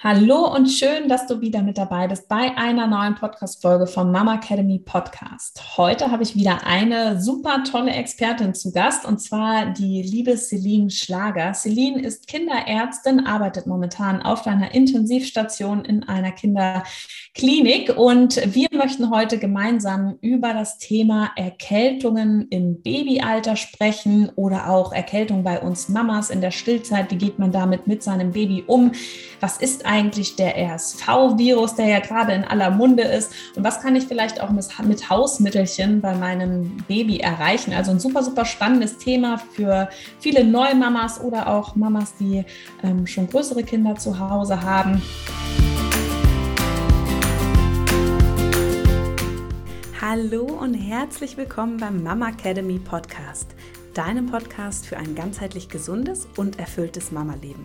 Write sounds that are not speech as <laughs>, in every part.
Hallo und schön, dass du wieder mit dabei bist bei einer neuen Podcast-Folge vom Mama Academy Podcast. Heute habe ich wieder eine super tolle Expertin zu Gast und zwar die liebe Celine Schlager. Celine ist Kinderärztin, arbeitet momentan auf einer Intensivstation in einer Kinderklinik und wir möchten heute gemeinsam über das Thema Erkältungen im Babyalter sprechen oder auch Erkältung bei uns Mamas in der Stillzeit. Wie geht man damit mit seinem Baby um? Was ist eigentlich der RSV-Virus, der ja gerade in aller Munde ist? Und was kann ich vielleicht auch mit Hausmittelchen bei meinem Baby erreichen? Also ein super, super spannendes Thema für viele Neumamas oder auch Mamas, die ähm, schon größere Kinder zu Hause haben. Hallo und herzlich willkommen beim Mama Academy Podcast deinem Podcast für ein ganzheitlich gesundes und erfülltes Mama-Leben.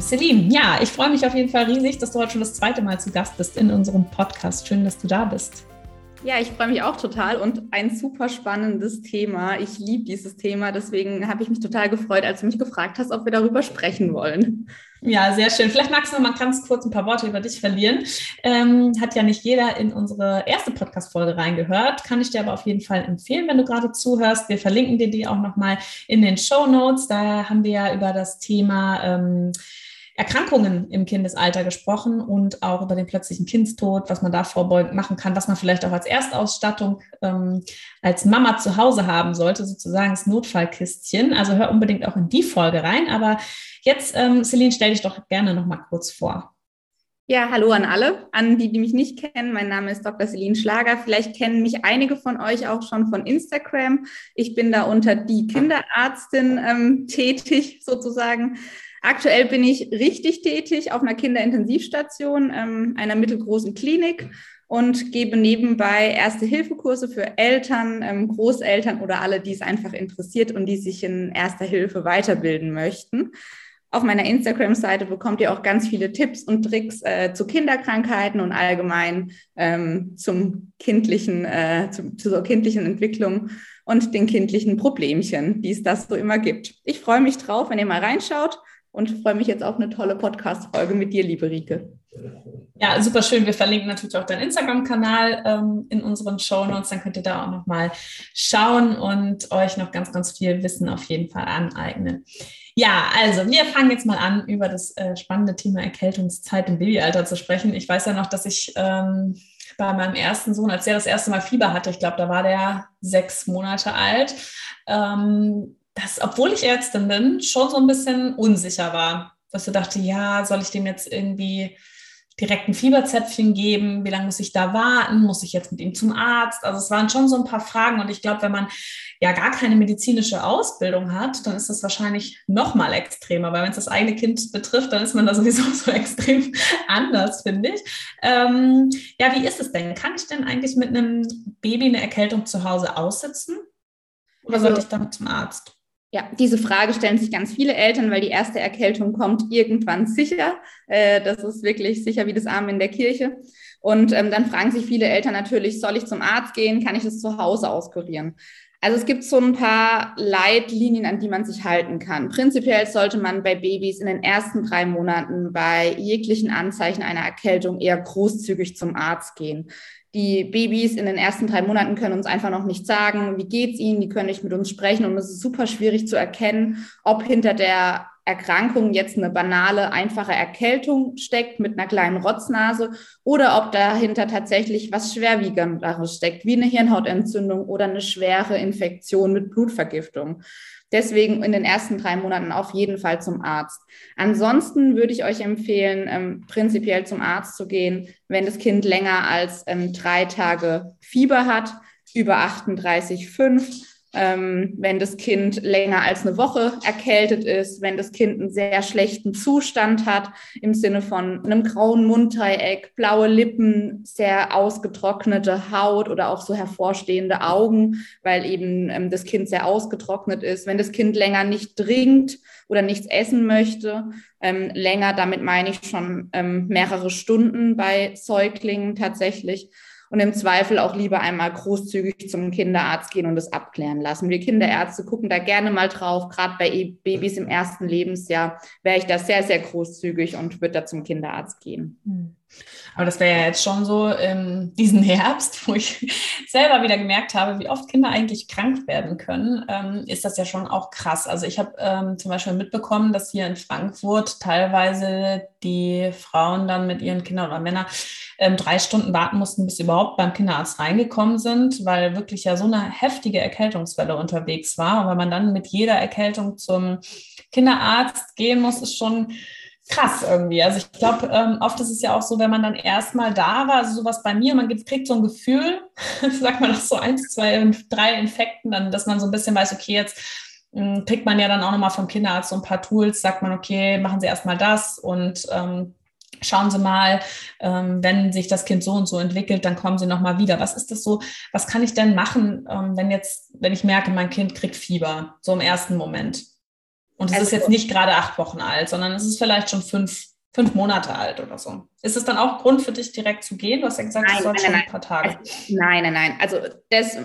Celine, ja, ich freue mich auf jeden Fall riesig, dass du heute schon das zweite Mal zu Gast bist in unserem Podcast. Schön, dass du da bist. Ja, ich freue mich auch total und ein super spannendes Thema. Ich liebe dieses Thema, deswegen habe ich mich total gefreut, als du mich gefragt hast, ob wir darüber sprechen wollen. Ja, sehr schön. Vielleicht magst du noch mal ganz kurz ein paar Worte über dich verlieren. Ähm, hat ja nicht jeder in unsere erste Podcast-Folge reingehört. Kann ich dir aber auf jeden Fall empfehlen, wenn du gerade zuhörst. Wir verlinken dir die auch noch mal in den Show Notes. Da haben wir ja über das Thema ähm, Erkrankungen im Kindesalter gesprochen und auch über den plötzlichen Kindstod, was man da vorbeugend machen kann, was man vielleicht auch als Erstausstattung ähm, als Mama zu Hause haben sollte, sozusagen das Notfallkistchen. Also hör unbedingt auch in die Folge rein. Aber jetzt, ähm, Celine, stell dich doch gerne noch mal kurz vor. Ja, hallo an alle, an die, die mich nicht kennen. Mein Name ist Dr. Celine Schlager. Vielleicht kennen mich einige von euch auch schon von Instagram. Ich bin da unter die Kinderärztin ähm, tätig, sozusagen. Aktuell bin ich richtig tätig auf einer Kinderintensivstation, ähm, einer mittelgroßen Klinik und gebe nebenbei Erste-Hilfe-Kurse für Eltern, ähm, Großeltern oder alle, die es einfach interessiert und die sich in Erster Hilfe weiterbilden möchten. Auf meiner Instagram-Seite bekommt ihr auch ganz viele Tipps und Tricks äh, zu Kinderkrankheiten und allgemein ähm, zum kindlichen, äh, zu, zur kindlichen Entwicklung und den kindlichen Problemchen, die es das so immer gibt. Ich freue mich drauf, wenn ihr mal reinschaut und freue mich jetzt auf eine tolle Podcast-Folge mit dir, liebe Rike. Ja, super schön. Wir verlinken natürlich auch deinen Instagram-Kanal ähm, in unseren Show Notes. Dann könnt ihr da auch nochmal schauen und euch noch ganz, ganz viel Wissen auf jeden Fall aneignen. Ja, also wir fangen jetzt mal an, über das äh, spannende Thema Erkältungszeit im Babyalter zu sprechen. Ich weiß ja noch, dass ich ähm, bei meinem ersten Sohn, als der das erste Mal Fieber hatte, ich glaube, da war der sechs Monate alt, ähm, dass, obwohl ich Ärztin bin, schon so ein bisschen unsicher war. Dass du dachte, ja, soll ich dem jetzt irgendwie direkt ein Fieberzäpfchen geben? Wie lange muss ich da warten? Muss ich jetzt mit ihm zum Arzt? Also es waren schon so ein paar Fragen. Und ich glaube, wenn man ja gar keine medizinische Ausbildung hat, dann ist das wahrscheinlich noch mal extremer. Weil wenn es das eigene Kind betrifft, dann ist man da sowieso so <laughs> extrem anders, finde ich. Ähm, ja, wie ist es denn? Kann ich denn eigentlich mit einem Baby eine Erkältung zu Hause aussitzen? Oder also, sollte ich damit zum Arzt? Ja, diese Frage stellen sich ganz viele Eltern, weil die erste Erkältung kommt irgendwann sicher. Äh, das ist wirklich sicher wie das Arm in der Kirche. Und ähm, dann fragen sich viele Eltern natürlich, soll ich zum Arzt gehen? Kann ich das zu Hause auskurieren? Also es gibt so ein paar Leitlinien, an die man sich halten kann. Prinzipiell sollte man bei Babys in den ersten drei Monaten bei jeglichen Anzeichen einer Erkältung eher großzügig zum Arzt gehen. Die Babys in den ersten drei Monaten können uns einfach noch nicht sagen, wie geht's ihnen, die können nicht mit uns sprechen und es ist super schwierig zu erkennen, ob hinter der Erkrankung jetzt eine banale, einfache Erkältung steckt mit einer kleinen Rotznase oder ob dahinter tatsächlich was Schwerwiegenderes steckt, wie eine Hirnhautentzündung oder eine schwere Infektion mit Blutvergiftung. Deswegen in den ersten drei Monaten auf jeden Fall zum Arzt. Ansonsten würde ich euch empfehlen, ähm, prinzipiell zum Arzt zu gehen, wenn das Kind länger als ähm, drei Tage Fieber hat, über 38,5 ähm, wenn das Kind länger als eine Woche erkältet ist, wenn das Kind einen sehr schlechten Zustand hat, im Sinne von einem grauen Munddreieck, blaue Lippen, sehr ausgetrocknete Haut oder auch so hervorstehende Augen, weil eben ähm, das Kind sehr ausgetrocknet ist, wenn das Kind länger nicht trinkt oder nichts essen möchte. Ähm, länger, damit meine ich schon ähm, mehrere Stunden bei Säuglingen tatsächlich und im Zweifel auch lieber einmal großzügig zum Kinderarzt gehen und das abklären lassen. Wir Kinderärzte gucken da gerne mal drauf. Gerade bei e- Babys im ersten Lebensjahr wäre ich da sehr, sehr großzügig und würde da zum Kinderarzt gehen. Hm. Aber das wäre ja jetzt schon so ähm, diesen Herbst, wo ich <laughs> selber wieder gemerkt habe, wie oft Kinder eigentlich krank werden können, ähm, ist das ja schon auch krass. Also ich habe ähm, zum Beispiel mitbekommen, dass hier in Frankfurt teilweise die Frauen dann mit ihren Kindern oder Männern ähm, drei Stunden warten mussten, bis sie überhaupt beim Kinderarzt reingekommen sind, weil wirklich ja so eine heftige Erkältungswelle unterwegs war. Und wenn man dann mit jeder Erkältung zum Kinderarzt gehen muss, ist schon krass irgendwie. Also ich glaube, ähm, oft ist es ja auch so, wenn man dann erstmal da war, also sowas bei mir, man kriegt so ein Gefühl, <laughs> sagt man nach so eins, zwei, drei Infekten, dann, dass man so ein bisschen weiß, okay, jetzt hm, kriegt man ja dann auch nochmal vom Kinderarzt so ein paar Tools, sagt man, okay, machen Sie erstmal das und ähm, schauen Sie mal, ähm, wenn sich das Kind so und so entwickelt, dann kommen Sie nochmal wieder. Was ist das so? Was kann ich denn machen, ähm, wenn jetzt, wenn ich merke, mein Kind kriegt Fieber, so im ersten Moment? Und es also, ist jetzt nicht gerade acht Wochen alt, sondern es ist vielleicht schon fünf, fünf Monate alt oder so. Ist es dann auch Grund für dich, direkt zu gehen? Du hast ja gesagt, es soll schon nein. ein paar Tage. Also, nein, nein, nein. Also das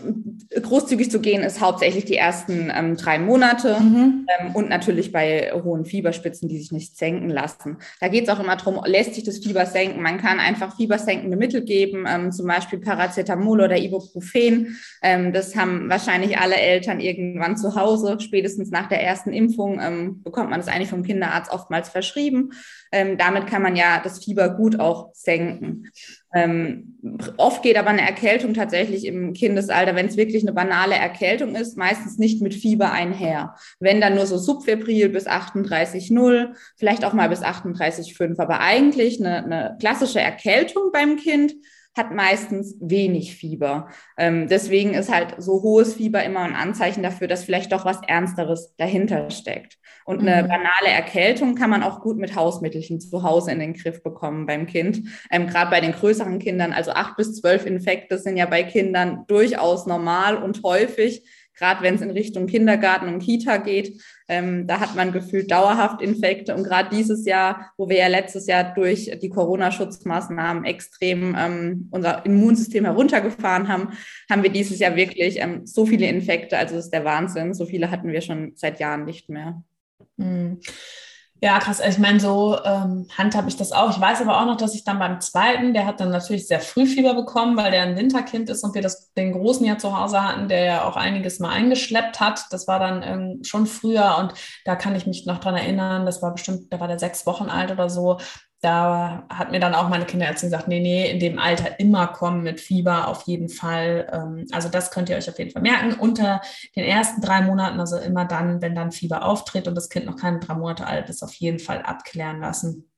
großzügig zu gehen ist hauptsächlich die ersten ähm, drei Monate mhm. ähm, und natürlich bei hohen Fieberspitzen, die sich nicht senken lassen. Da geht es auch immer darum, lässt sich das Fieber senken? Man kann einfach fiebersenkende Mittel geben, ähm, zum Beispiel Paracetamol oder Ibuprofen. Ähm, das haben wahrscheinlich alle Eltern irgendwann zu Hause. Spätestens nach der ersten Impfung ähm, bekommt man das eigentlich vom Kinderarzt oftmals verschrieben. Ähm, damit kann man ja das Fieber gut gut auch senken. Ähm, oft geht aber eine Erkältung tatsächlich im Kindesalter, wenn es wirklich eine banale Erkältung ist, meistens nicht mit Fieber einher. Wenn dann nur so subfebril bis 38,0, vielleicht auch mal bis 38,5. Aber eigentlich eine, eine klassische Erkältung beim Kind hat meistens wenig Fieber. Ähm, deswegen ist halt so hohes Fieber immer ein Anzeichen dafür, dass vielleicht doch was Ernsteres dahinter steckt. Und eine mhm. banale Erkältung kann man auch gut mit Hausmittelchen zu Hause in den Griff bekommen beim Kind. Ähm, Gerade bei den größeren Kindern, also acht bis zwölf Infekte sind ja bei Kindern durchaus normal und häufig gerade wenn es in Richtung Kindergarten und Kita geht, ähm, da hat man gefühlt dauerhaft Infekte. Und gerade dieses Jahr, wo wir ja letztes Jahr durch die Corona-Schutzmaßnahmen extrem ähm, unser Immunsystem heruntergefahren haben, haben wir dieses Jahr wirklich ähm, so viele Infekte. Also das ist der Wahnsinn. So viele hatten wir schon seit Jahren nicht mehr. Mhm. Ja, krass. Ich meine, so ähm, handhabe ich das auch. Ich weiß aber auch noch, dass ich dann beim zweiten, der hat dann natürlich sehr früh Fieber bekommen, weil der ein Winterkind ist und wir das, den Großen ja zu Hause hatten, der ja auch einiges mal eingeschleppt hat. Das war dann ähm, schon früher und da kann ich mich noch dran erinnern, das war bestimmt, da war der sechs Wochen alt oder so da hat mir dann auch meine Kinderärztin gesagt, nee, nee, in dem Alter immer kommen mit Fieber auf jeden Fall. Ähm, also das könnt ihr euch auf jeden Fall merken. Unter den ersten drei Monaten, also immer dann, wenn dann Fieber auftritt und das Kind noch keine drei Monate alt ist, auf jeden Fall abklären lassen.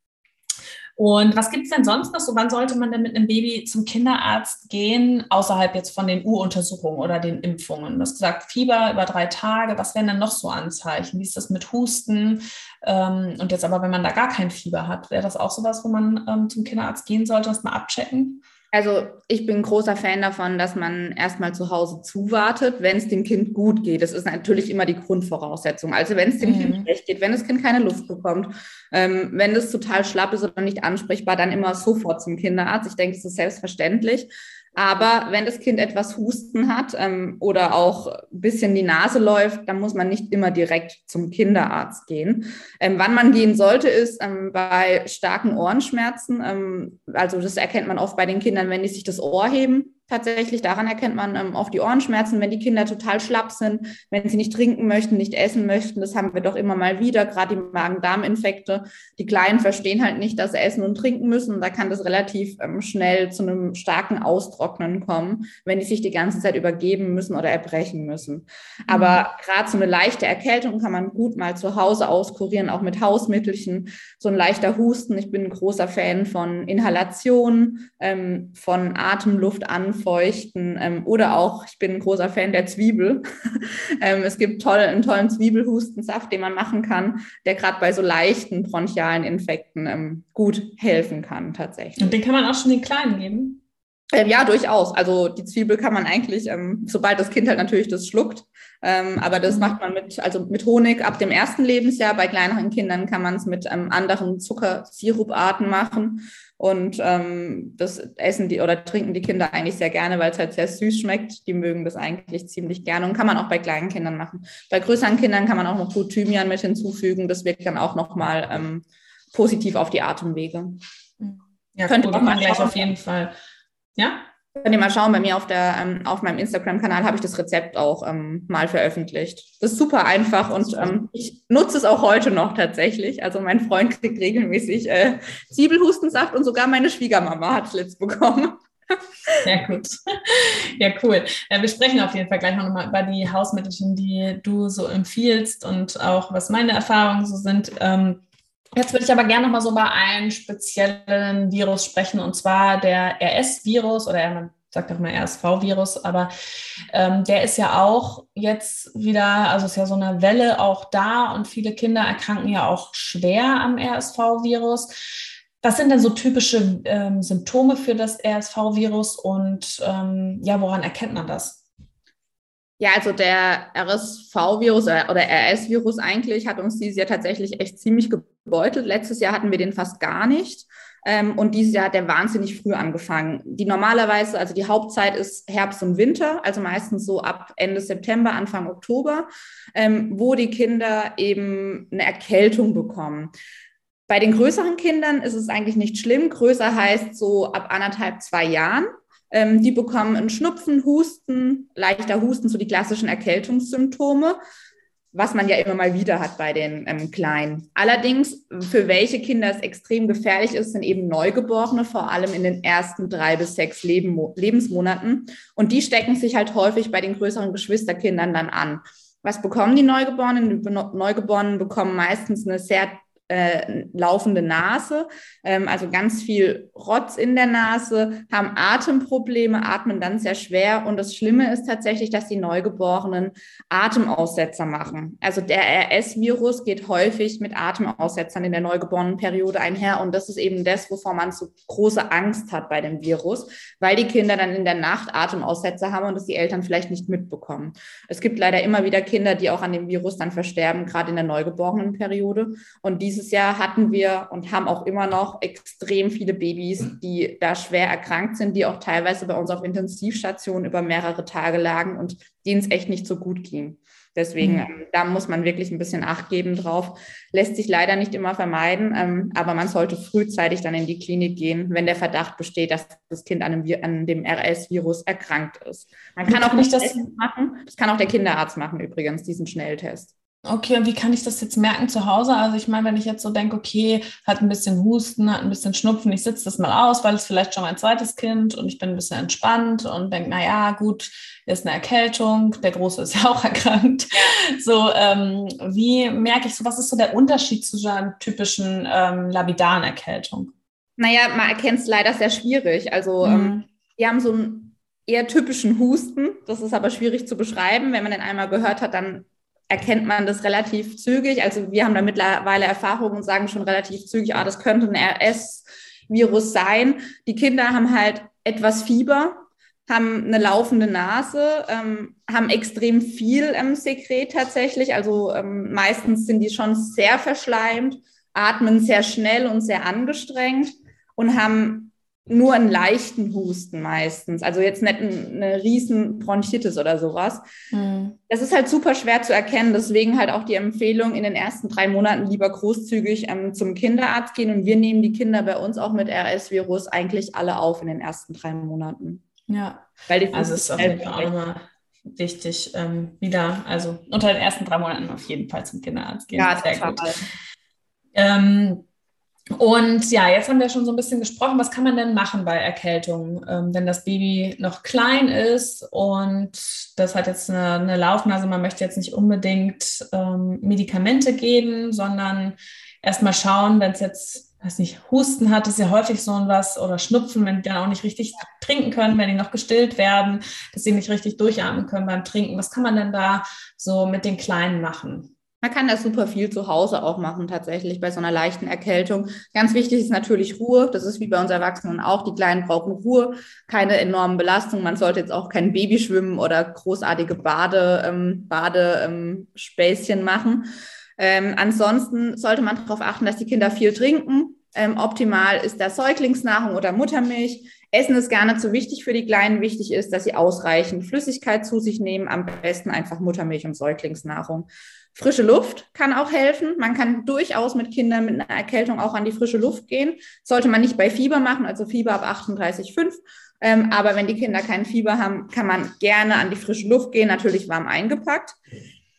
Und was gibt es denn sonst noch so? Wann sollte man denn mit einem Baby zum Kinderarzt gehen, außerhalb jetzt von den U-Untersuchungen oder den Impfungen? Du hast gesagt, Fieber über drei Tage. Was wären denn noch so Anzeichen? Wie ist das mit Husten? Ähm, und jetzt aber, wenn man da gar kein Fieber hat, wäre das auch sowas, wo man ähm, zum Kinderarzt gehen sollte, das mal abchecken? Also ich bin großer Fan davon, dass man erstmal zu Hause zuwartet, wenn es dem Kind gut geht. Das ist natürlich immer die Grundvoraussetzung. Also wenn es dem mhm. Kind schlecht geht, wenn das Kind keine Luft bekommt, ähm, wenn es total schlapp ist oder nicht ansprechbar, dann immer sofort zum Kinderarzt. Ich denke, das ist selbstverständlich. Aber wenn das Kind etwas Husten hat ähm, oder auch ein bisschen die Nase läuft, dann muss man nicht immer direkt zum Kinderarzt gehen. Ähm, wann man gehen sollte, ist ähm, bei starken Ohrenschmerzen. Ähm, also das erkennt man oft bei den Kindern, wenn die sich das Ohr heben tatsächlich. Daran erkennt man ähm, oft die Ohrenschmerzen, wenn die Kinder total schlapp sind, wenn sie nicht trinken möchten, nicht essen möchten. Das haben wir doch immer mal wieder, gerade die Magen-Darm-Infekte. Die Kleinen verstehen halt nicht, dass sie essen und trinken müssen. Da kann das relativ ähm, schnell zu einem starken Austrocknen kommen, wenn die sich die ganze Zeit übergeben müssen oder erbrechen müssen. Aber mhm. gerade so eine leichte Erkältung kann man gut mal zu Hause auskurieren, auch mit Hausmittelchen. So ein leichter Husten. Ich bin ein großer Fan von Inhalation, ähm, von Atemluftanfällen feuchten ähm, oder auch, ich bin ein großer Fan der Zwiebel. <laughs> ähm, es gibt toll, einen tollen Zwiebelhustensaft, den man machen kann, der gerade bei so leichten bronchialen Infekten ähm, gut helfen kann tatsächlich. Und den kann man auch schon den Kleinen geben? Ähm, ja, durchaus. Also die Zwiebel kann man eigentlich, ähm, sobald das Kind halt natürlich das schluckt, ähm, aber das mhm. macht man mit, also mit Honig ab dem ersten Lebensjahr. Bei kleineren Kindern kann man es mit ähm, anderen Zuckersiruparten machen. Und ähm, das essen die oder trinken die Kinder eigentlich sehr gerne, weil es halt sehr süß schmeckt. Die mögen das eigentlich ziemlich gerne und kann man auch bei kleinen Kindern machen. Bei größeren Kindern kann man auch noch gut Thymian mit hinzufügen. Das wirkt dann auch nochmal ähm, positiv auf die Atemwege. Ja, Könnte cool, man gleich auf jeden Fall ja? Könnt ihr mal schauen, bei mir auf, der, ähm, auf meinem Instagram-Kanal habe ich das Rezept auch ähm, mal veröffentlicht. Das ist super einfach und ähm, ich nutze es auch heute noch tatsächlich. Also mein Freund kriegt regelmäßig äh, Zwiebelhustensaft und sogar meine Schwiegermama hat es letzt bekommen. Sehr gut. Ja, cool. Äh, wir sprechen auf jeden Fall gleich noch mal über die Hausmittelchen, die du so empfiehlst und auch was meine Erfahrungen so sind. Ähm, Jetzt würde ich aber gerne noch mal so über einen speziellen Virus sprechen, und zwar der RS-Virus oder man sagt auch mal RSV-Virus, aber ähm, der ist ja auch jetzt wieder, also ist ja so eine Welle auch da und viele Kinder erkranken ja auch schwer am RSV-Virus. Was sind denn so typische ähm, Symptome für das RSV-Virus und ähm, ja, woran erkennt man das? Ja, also der RSV-Virus oder RS-Virus eigentlich hat uns dieses Jahr tatsächlich echt ziemlich gebeutelt. Letztes Jahr hatten wir den fast gar nicht. Ähm, und dieses Jahr hat der wahnsinnig früh angefangen. Die normalerweise, also die Hauptzeit ist Herbst und Winter, also meistens so ab Ende September, Anfang Oktober, ähm, wo die Kinder eben eine Erkältung bekommen. Bei den größeren Kindern ist es eigentlich nicht schlimm. Größer heißt so ab anderthalb, zwei Jahren. Ähm, die bekommen einen Schnupfen, Husten, leichter Husten, so die klassischen Erkältungssymptome, was man ja immer mal wieder hat bei den ähm, Kleinen. Allerdings, für welche Kinder es extrem gefährlich ist, sind eben Neugeborene, vor allem in den ersten drei bis sechs Leben, Lebensmonaten. Und die stecken sich halt häufig bei den größeren Geschwisterkindern dann an. Was bekommen die Neugeborenen? Die Neugeborenen bekommen meistens eine sehr äh, laufende Nase, ähm, also ganz viel Rotz in der Nase, haben Atemprobleme, atmen dann sehr schwer. Und das Schlimme ist tatsächlich, dass die Neugeborenen Atemaussetzer machen. Also der RS-Virus geht häufig mit Atemaussetzern in der Neugeborenenperiode einher. Und das ist eben das, wovor man so große Angst hat bei dem Virus, weil die Kinder dann in der Nacht Atemaussetzer haben und das die Eltern vielleicht nicht mitbekommen. Es gibt leider immer wieder Kinder, die auch an dem Virus dann versterben, gerade in der Neugeborenenperiode. Und diese dieses Jahr hatten wir und haben auch immer noch extrem viele Babys, die da schwer erkrankt sind, die auch teilweise bei uns auf Intensivstationen über mehrere Tage lagen und denen es echt nicht so gut ging. Deswegen, mhm. da muss man wirklich ein bisschen Acht geben drauf. Lässt sich leider nicht immer vermeiden, ähm, aber man sollte frühzeitig dann in die Klinik gehen, wenn der Verdacht besteht, dass das Kind an dem, an dem RS-Virus erkrankt ist. Man kann auch nicht das machen. Das kann auch der Kinderarzt machen übrigens, diesen Schnelltest. Okay, und wie kann ich das jetzt merken zu Hause? Also ich meine, wenn ich jetzt so denke, okay, hat ein bisschen Husten, hat ein bisschen Schnupfen, ich sitze das mal aus, weil es vielleicht schon mein zweites Kind und ich bin ein bisschen entspannt und denke, naja, gut, ist eine Erkältung, der Große ist <laughs> ja auch erkrankt. So, ähm, wie merke ich so, was ist so der Unterschied zu so einer typischen ähm, labidaren Erkältung? Naja, man erkennt es leider sehr schwierig. Also ähm, mhm. ähm, wir haben so einen eher typischen Husten, das ist aber schwierig zu beschreiben. Wenn man den einmal gehört hat, dann erkennt man das relativ zügig. Also wir haben da mittlerweile Erfahrung und sagen schon relativ zügig, ah, das könnte ein RS-Virus sein. Die Kinder haben halt etwas Fieber, haben eine laufende Nase, ähm, haben extrem viel ähm, Sekret tatsächlich. Also ähm, meistens sind die schon sehr verschleimt, atmen sehr schnell und sehr angestrengt und haben nur einen leichten Husten meistens. Also jetzt nicht eine riesen Bronchitis oder sowas. Mhm. Das ist halt super schwer zu erkennen. Deswegen halt auch die Empfehlung, in den ersten drei Monaten lieber großzügig ähm, zum Kinderarzt gehen. Und wir nehmen die Kinder bei uns auch mit RS-Virus eigentlich alle auf in den ersten drei Monaten. Ja, Weil die also ist auf jeden Fall auch nochmal wichtig, ähm, wieder, also unter den ersten drei Monaten auf jeden Fall zum Kinderarzt gehen. Ja, Sehr total. gut. Ähm, und ja, jetzt haben wir schon so ein bisschen gesprochen, was kann man denn machen bei Erkältung, ähm, wenn das Baby noch klein ist und das hat jetzt eine, eine Laufnase, man möchte jetzt nicht unbedingt ähm, Medikamente geben, sondern erstmal schauen, wenn es jetzt weiß nicht, Husten hat, ist ja häufig so ein was oder Schnupfen, wenn die dann auch nicht richtig trinken können, wenn die noch gestillt werden, dass sie nicht richtig durchatmen können beim Trinken. Was kann man denn da so mit den Kleinen machen? Man kann das super viel zu Hause auch machen, tatsächlich bei so einer leichten Erkältung. Ganz wichtig ist natürlich Ruhe. Das ist wie bei uns Erwachsenen auch. Die Kleinen brauchen Ruhe, keine enormen Belastungen. Man sollte jetzt auch kein Babyschwimmen oder großartige Bade, ähm, Badespäßchen ähm, machen. Ähm, ansonsten sollte man darauf achten, dass die Kinder viel trinken. Ähm, optimal ist da Säuglingsnahrung oder Muttermilch. Essen ist gar nicht so wichtig für die Kleinen. Wichtig ist, dass sie ausreichend Flüssigkeit zu sich nehmen. Am besten einfach Muttermilch und Säuglingsnahrung. Frische Luft kann auch helfen. Man kann durchaus mit Kindern mit einer Erkältung auch an die frische Luft gehen. Sollte man nicht bei Fieber machen, also Fieber ab 38,5. Ähm, aber wenn die Kinder kein Fieber haben, kann man gerne an die frische Luft gehen, natürlich warm eingepackt.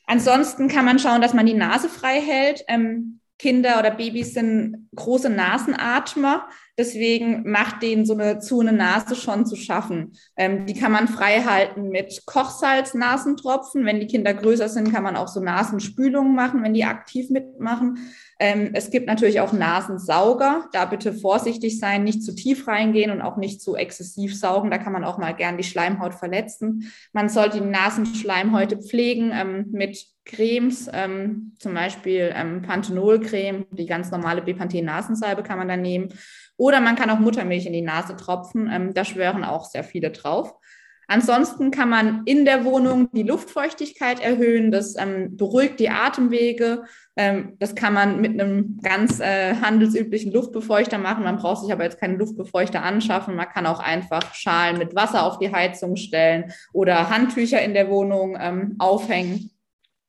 Ansonsten kann man schauen, dass man die Nase frei hält. Ähm, Kinder oder Babys sind große Nasenatmer. Deswegen macht denen so eine zu eine Nase schon zu schaffen. Ähm, die kann man frei halten mit Kochsalz-Nasentropfen. Wenn die Kinder größer sind, kann man auch so Nasenspülungen machen, wenn die aktiv mitmachen. Ähm, es gibt natürlich auch Nasensauger. Da bitte vorsichtig sein, nicht zu tief reingehen und auch nicht zu exzessiv saugen. Da kann man auch mal gern die Schleimhaut verletzen. Man sollte die Nasenschleimhäute pflegen ähm, mit Cremes, ähm, zum Beispiel ähm, Panthenol-Creme, die ganz normale Bepanthen-Nasensalbe kann man dann nehmen. Oder man kann auch Muttermilch in die Nase tropfen. Ähm, da schwören auch sehr viele drauf. Ansonsten kann man in der Wohnung die Luftfeuchtigkeit erhöhen. Das ähm, beruhigt die Atemwege. Ähm, das kann man mit einem ganz äh, handelsüblichen Luftbefeuchter machen. Man braucht sich aber jetzt keinen Luftbefeuchter anschaffen. Man kann auch einfach Schalen mit Wasser auf die Heizung stellen oder Handtücher in der Wohnung ähm, aufhängen.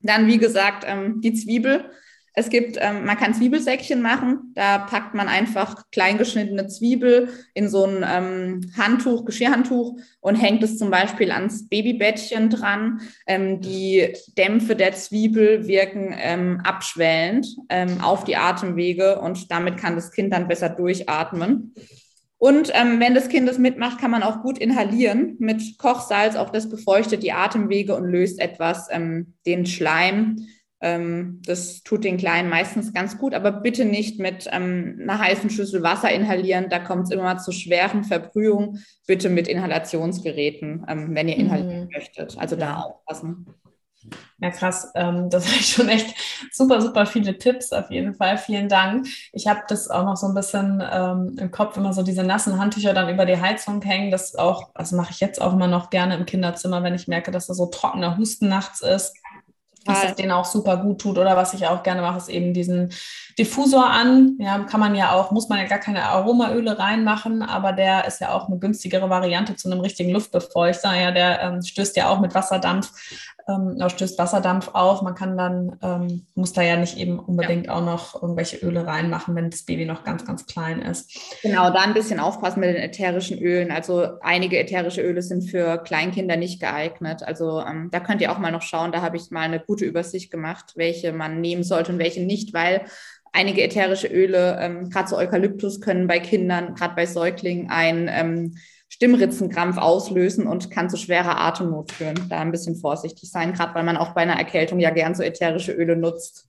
Dann, wie gesagt, ähm, die Zwiebel es gibt, ähm, man kann Zwiebelsäckchen machen. Da packt man einfach kleingeschnittene Zwiebel in so ein ähm, Handtuch, Geschirrhandtuch und hängt es zum Beispiel ans Babybettchen dran. Ähm, die Dämpfe der Zwiebel wirken ähm, abschwellend ähm, auf die Atemwege und damit kann das Kind dann besser durchatmen. Und ähm, wenn das Kind das mitmacht, kann man auch gut inhalieren mit Kochsalz. Auch das befeuchtet die Atemwege und löst etwas ähm, den Schleim ähm, das tut den Kleinen meistens ganz gut, aber bitte nicht mit ähm, einer heißen Schüssel Wasser inhalieren. Da kommt es immer zu schweren Verbrühungen. Bitte mit Inhalationsgeräten, ähm, wenn ihr inhalieren mhm. möchtet. Also da aufpassen. Ja, krass. Ähm, das <laughs> ich schon echt super, super viele Tipps auf jeden Fall. Vielen Dank. Ich habe das auch noch so ein bisschen ähm, im Kopf, immer so diese nassen Handtücher dann über die Heizung hängen. Das auch, also mache ich jetzt auch immer noch gerne im Kinderzimmer, wenn ich merke, dass da so trockener Husten nachts ist was das denen auch super gut tut. Oder was ich auch gerne mache, ist eben diesen Diffusor an. Ja, kann man ja auch, muss man ja gar keine Aromaöle reinmachen, aber der ist ja auch eine günstigere Variante zu einem richtigen Luftbefeuchter. Ja, der ähm, stößt ja auch mit Wasserdampf ähm, stößt Wasserdampf auf. Man kann dann, ähm, muss da ja nicht eben unbedingt ja. auch noch irgendwelche Öle reinmachen, wenn das Baby noch ganz, ganz klein ist. Genau, da ein bisschen aufpassen mit den ätherischen Ölen. Also einige ätherische Öle sind für Kleinkinder nicht geeignet. Also ähm, da könnt ihr auch mal noch schauen. Da habe ich mal eine gute Übersicht gemacht, welche man nehmen sollte und welche nicht, weil einige ätherische Öle, ähm, gerade so Eukalyptus, können bei Kindern, gerade bei Säuglingen, ein ähm, Stimmritzenkrampf auslösen und kann zu schwerer Atemnot führen. Da ein bisschen vorsichtig sein, gerade weil man auch bei einer Erkältung ja gern so ätherische Öle nutzt.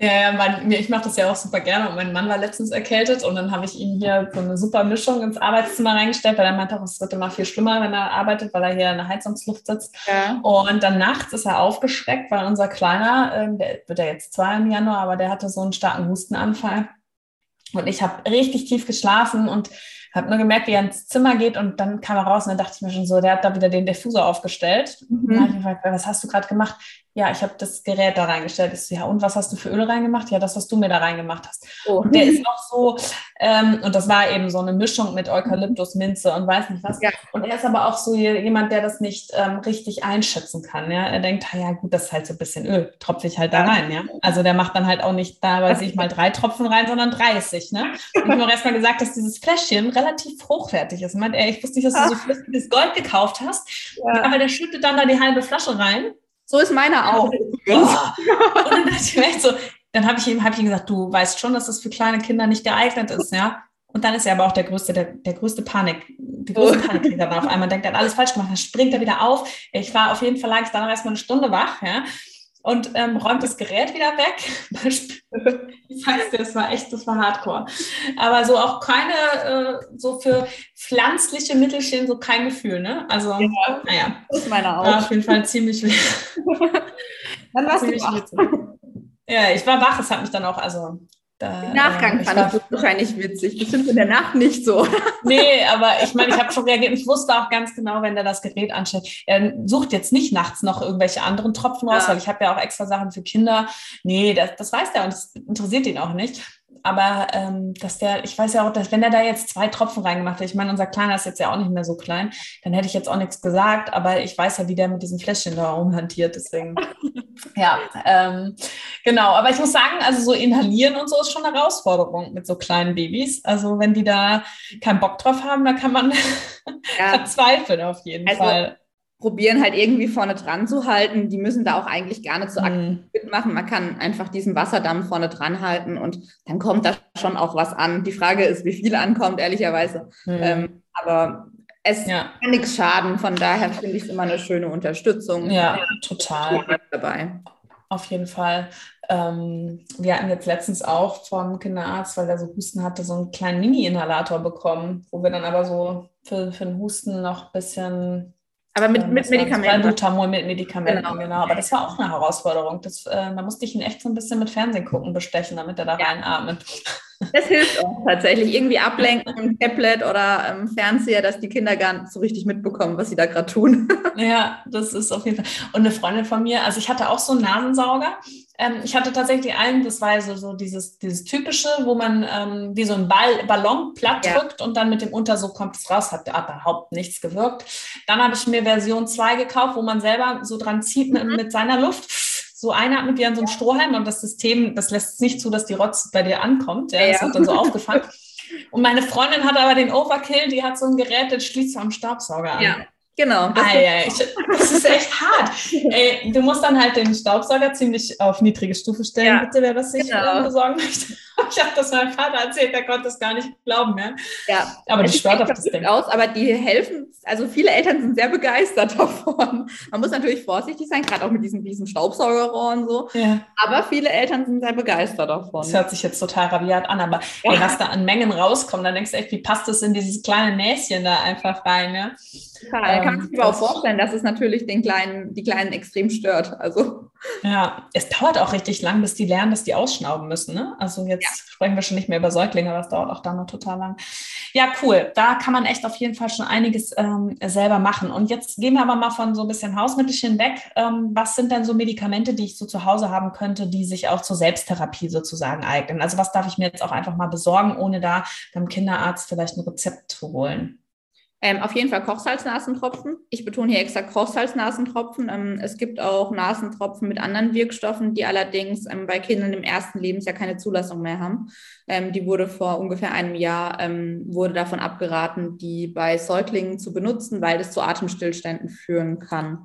Ja, mein, ich mache das ja auch super gerne und mein Mann war letztens erkältet und dann habe ich ihm hier so eine super Mischung ins Arbeitszimmer reingestellt, weil er meinte, es wird immer viel schlimmer, wenn er arbeitet, weil er hier in der Heizungsluft sitzt. Ja. Und dann nachts ist er aufgeschreckt, weil unser Kleiner, ähm, der wird ja jetzt zwei im Januar, aber der hatte so einen starken Hustenanfall. Und ich habe richtig tief geschlafen und habe nur gemerkt, wie er ins Zimmer geht und dann kam er raus und dann dachte ich mir schon so, der hat da wieder den Diffusor aufgestellt. Mhm. Und dann habe ich gefragt, was hast du gerade gemacht? Ja, ich habe das Gerät da reingestellt. Ich so, ja, und was hast du für Öle reingemacht? Ja, das, was du mir da reingemacht hast. Oh. Und der ist auch so, ähm, und das war eben so eine Mischung mit Eukalyptus, Minze und weiß nicht was. Ja. Und er ist aber auch so jemand, der das nicht ähm, richtig einschätzen kann. Ja? Er denkt, ja gut, das ist halt so ein bisschen Öl, tropfe ich halt da rein. Ja? Also der macht dann halt auch nicht da, weiß ich mal, drei Tropfen rein, sondern 30. Ne? Und ich habe auch erstmal gesagt, dass dieses Fläschchen relativ hochwertig ist. Ich meinte, ey, ich wusste nicht, dass du so flüssiges Gold gekauft hast. Ja. Aber der schüttet dann da die halbe Flasche rein so ist meiner auch. Oh. <laughs> Und dann dachte ich mir echt so, dann habe ich ihm, hab ich ihm gesagt, du weißt schon, dass das für kleine Kinder nicht geeignet ist, ja. Und dann ist er aber auch der größte, der, der größte Panik, die größte. <laughs> Panik dann auf einmal, denkt, er hat alles falsch gemacht, dann springt er wieder auf. Ich war auf jeden Fall, lag ich dann noch erstmal eine Stunde wach, ja. Und ähm, räumt das Gerät wieder weg. <laughs> ich sag's dir, das war echt, das war hardcore. Aber so auch keine, äh, so für pflanzliche Mittelchen, so kein Gefühl, ne? Also, ja, naja. Das ist meine auch. War auf jeden Fall ziemlich. <laughs> Dann warst ziemlich du wach. Ja, ich war wach, es hat mich dann auch, also da, Im Nachgang äh, fand ich das wahrscheinlich witzig. Bestimmt in der Nacht nicht so. <laughs> nee, aber ich meine, ich habe schon reagiert. Ich wusste auch ganz genau, wenn der das Gerät anstellt. Er sucht jetzt nicht nachts noch irgendwelche anderen Tropfen raus, ja. weil ich habe ja auch extra Sachen für Kinder. Nee, das, das weiß der und das interessiert ihn auch nicht aber ähm, dass der, ich weiß ja auch, dass wenn er da jetzt zwei Tropfen reingemacht hätte, ich meine, unser Kleiner ist jetzt ja auch nicht mehr so klein, dann hätte ich jetzt auch nichts gesagt, aber ich weiß ja, wie der mit diesem Fläschchen da rumhantiert, deswegen, <laughs> ja, ähm, genau. Aber ich muss sagen, also so inhalieren und so ist schon eine Herausforderung mit so kleinen Babys. Also wenn die da keinen Bock drauf haben, dann kann man ja. <laughs> verzweifeln auf jeden also, Fall probieren halt irgendwie vorne dran zu halten. Die müssen da auch eigentlich gar nicht so aktiv mhm. mitmachen. Man kann einfach diesen Wasserdamm vorne dran halten und dann kommt da schon auch was an. Die Frage ist, wie viel ankommt, ehrlicherweise. Mhm. Ähm, aber es ja. kann nichts schaden. Von daher finde ich es immer eine schöne Unterstützung. Ja, total. Dabei. Auf jeden Fall. Ähm, wir hatten jetzt letztens auch vom Kinderarzt, weil er so Husten hatte, so einen kleinen Mini-Inhalator bekommen, wo wir dann aber so für, für den Husten noch ein bisschen aber mit, mit Medikamenten. Butamol mit Medikamenten, genau. genau. Aber das war auch eine Herausforderung. Das, äh, da musste ich ihn echt so ein bisschen mit Fernsehen gucken bestechen, damit er da ja. reinatmet. Das hilft auch tatsächlich. Irgendwie ablenken im Tablet oder im Fernseher, dass die Kinder gar nicht so richtig mitbekommen, was sie da gerade tun. <laughs> Ja, das ist auf jeden Fall. Und eine Freundin von mir, also ich hatte auch so einen Nasensauger ähm, ich hatte tatsächlich einen, das war so, so dieses, dieses typische, wo man ähm, wie so ein Ball, Ballon platt ja. drückt und dann mit dem Unter so kommt es raus, hat überhaupt nichts gewirkt. Dann habe ich mir Version 2 gekauft, wo man selber so dran zieht mit, mhm. mit seiner Luft so einatmet wie an so einem Strohhalm und das System, das lässt es nicht zu, dass die Rotz bei dir ankommt. Ja, das ja. wird dann so <laughs> aufgefangen. Und meine Freundin hat aber den Overkill, die hat so ein Gerät, das schließt am Staubsauger an. Ja. Genau. Das, ah, ja, ich, das ist echt hart. Ey, du musst dann halt den Staubsauger ziemlich auf niedrige Stufe stellen, ja, bitte, wer das sich genau. besorgen möchte. <laughs> Ich habe das meinem Vater erzählt, der konnte es gar nicht glauben. Ja, ja. aber die stört auf das Ding. Aus, aber die helfen, also viele Eltern sind sehr begeistert <laughs> davon. Man muss natürlich vorsichtig sein, gerade auch mit diesem, diesem Staubsaugerrohr und so. Ja. Aber viele Eltern sind sehr begeistert davon. Das hört sich jetzt total rabiat an, aber ja. ey, was da an Mengen rauskommt, dann denkst du echt, wie passt das in dieses kleine Näschen da einfach rein, ja? Total. Ähm, kann man sich aber auch vorstellen, dass es natürlich den Kleinen, die Kleinen extrem stört. Also. Ja, es dauert auch richtig lang, bis die lernen, dass die ausschnauben müssen. Ne? Also jetzt ja. sprechen wir schon nicht mehr über Säuglinge, das dauert auch dann noch total lang. Ja, cool. Da kann man echt auf jeden Fall schon einiges ähm, selber machen. Und jetzt gehen wir aber mal von so ein bisschen Hausmittelchen weg. Ähm, was sind denn so Medikamente, die ich so zu Hause haben könnte, die sich auch zur Selbsttherapie sozusagen eignen? Also was darf ich mir jetzt auch einfach mal besorgen, ohne da beim Kinderarzt vielleicht ein Rezept zu holen? Ähm, auf jeden Fall Kochsalznasentropfen. Ich betone hier extra Kochsalznasentropfen. Ähm, es gibt auch Nasentropfen mit anderen Wirkstoffen, die allerdings ähm, bei Kindern im ersten Lebensjahr keine Zulassung mehr haben. Ähm, die wurde vor ungefähr einem Jahr, ähm, wurde davon abgeraten, die bei Säuglingen zu benutzen, weil das zu Atemstillständen führen kann.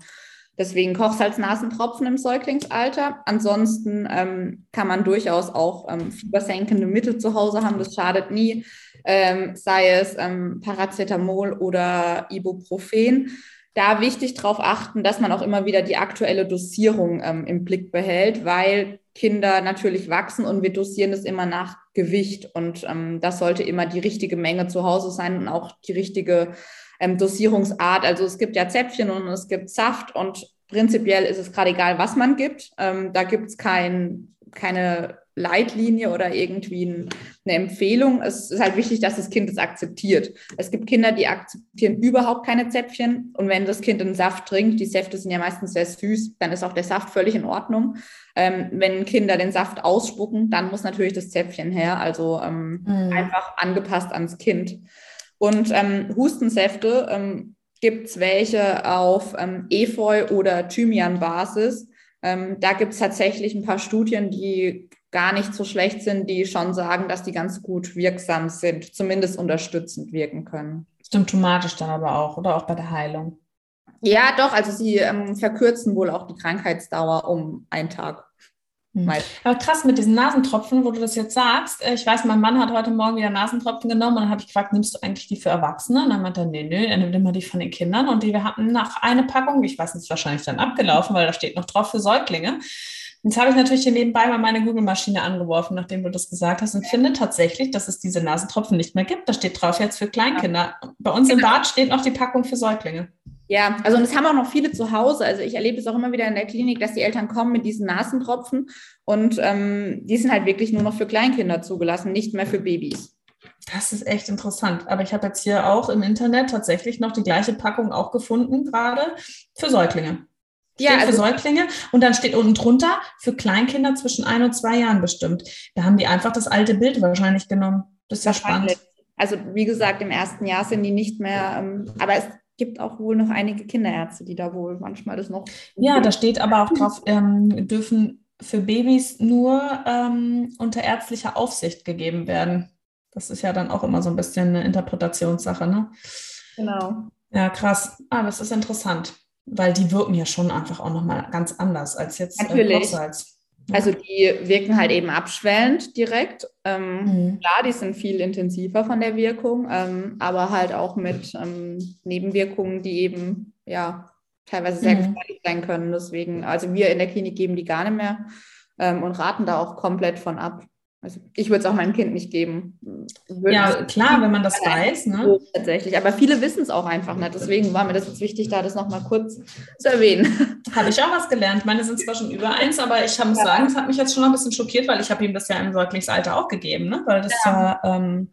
Deswegen Kochsalznasentropfen im Säuglingsalter. Ansonsten ähm, kann man durchaus auch fiebersenkende Mittel zu Hause haben. Das schadet nie ähm, sei es ähm, Paracetamol oder Ibuprofen. Da wichtig darauf achten, dass man auch immer wieder die aktuelle Dosierung ähm, im Blick behält, weil Kinder natürlich wachsen und wir dosieren das immer nach Gewicht. Und ähm, das sollte immer die richtige Menge zu Hause sein und auch die richtige ähm, Dosierungsart. Also es gibt ja Zäpfchen und es gibt Saft und prinzipiell ist es gerade egal, was man gibt. Ähm, da gibt es kein, keine Leitlinie oder irgendwie eine Empfehlung. Es ist halt wichtig, dass das Kind es akzeptiert. Es gibt Kinder, die akzeptieren überhaupt keine Zäpfchen. Und wenn das Kind einen Saft trinkt, die Säfte sind ja meistens sehr süß, dann ist auch der Saft völlig in Ordnung. Ähm, wenn Kinder den Saft ausspucken, dann muss natürlich das Zäpfchen her. Also ähm, mhm. einfach angepasst ans Kind. Und ähm, Hustensäfte ähm, gibt es welche auf ähm, Efeu- oder Thymian-Basis. Ähm, da gibt es tatsächlich ein paar Studien, die gar nicht so schlecht sind, die schon sagen, dass die ganz gut wirksam sind, zumindest unterstützend wirken können. Symptomatisch dann aber auch oder auch bei der Heilung? Ja, doch. Also sie ähm, verkürzen wohl auch die Krankheitsdauer um einen Tag. Hm. Aber krass mit diesen Nasentropfen, wo du das jetzt sagst. Äh, ich weiß, mein Mann hat heute Morgen wieder Nasentropfen genommen und dann habe ich gefragt, nimmst du eigentlich die für Erwachsene? Und dann meinte er, nee, nee, er nimmt immer die von den Kindern. Und die wir hatten nach eine Packung, ich weiß nicht, ist wahrscheinlich dann abgelaufen, weil da steht noch drauf für Säuglinge. Jetzt habe ich natürlich hier nebenbei mal meine Google-Maschine angeworfen, nachdem du das gesagt hast, und finde tatsächlich, dass es diese Nasentropfen nicht mehr gibt. Da steht drauf jetzt für Kleinkinder. Bei uns im genau. Bad steht noch die Packung für Säuglinge. Ja, also und es haben auch noch viele zu Hause. Also ich erlebe es auch immer wieder in der Klinik, dass die Eltern kommen mit diesen Nasentropfen und ähm, die sind halt wirklich nur noch für Kleinkinder zugelassen, nicht mehr für Babys. Das ist echt interessant. Aber ich habe jetzt hier auch im Internet tatsächlich noch die gleiche Packung auch gefunden, gerade für Säuglinge. Ja, also für Säuglinge und dann steht unten drunter für Kleinkinder zwischen ein und zwei Jahren bestimmt. Da haben die einfach das alte Bild wahrscheinlich genommen. Das ist ja spannend. Also wie gesagt, im ersten Jahr sind die nicht mehr, ähm, aber es gibt auch wohl noch einige Kinderärzte, die da wohl manchmal das noch. Ja, da steht aber auch drauf, ähm, dürfen für Babys nur ähm, unter ärztlicher Aufsicht gegeben werden. Das ist ja dann auch immer so ein bisschen eine Interpretationssache, ne? Genau. Ja, krass. Ah, das ist interessant, weil die wirken ja schon einfach auch nochmal ganz anders als jetzt äh, Natürlich. Äh, also die wirken halt eben abschwellend direkt. Ähm, mhm. Klar, die sind viel intensiver von der Wirkung, ähm, aber halt auch mit ähm, Nebenwirkungen, die eben ja teilweise sehr mhm. gefährlich sein können. Deswegen, also wir in der Klinik geben die gar nicht mehr ähm, und raten da auch komplett von ab. Also ich würde es auch meinem Kind nicht geben. Würde ja, klar, wenn man das <laughs> weiß. Ne? Tatsächlich. Aber viele wissen es auch einfach nicht. Deswegen war mir das jetzt wichtig, da das nochmal kurz zu erwähnen. <laughs> Habe ich auch was gelernt. Meine sind zwar schon über eins, aber ich muss ja. sagen, es hat mich jetzt schon ein bisschen schockiert, weil ich habe ihm das ja im Säuglingsalter auch gegeben, ne? weil das ja, ja ähm,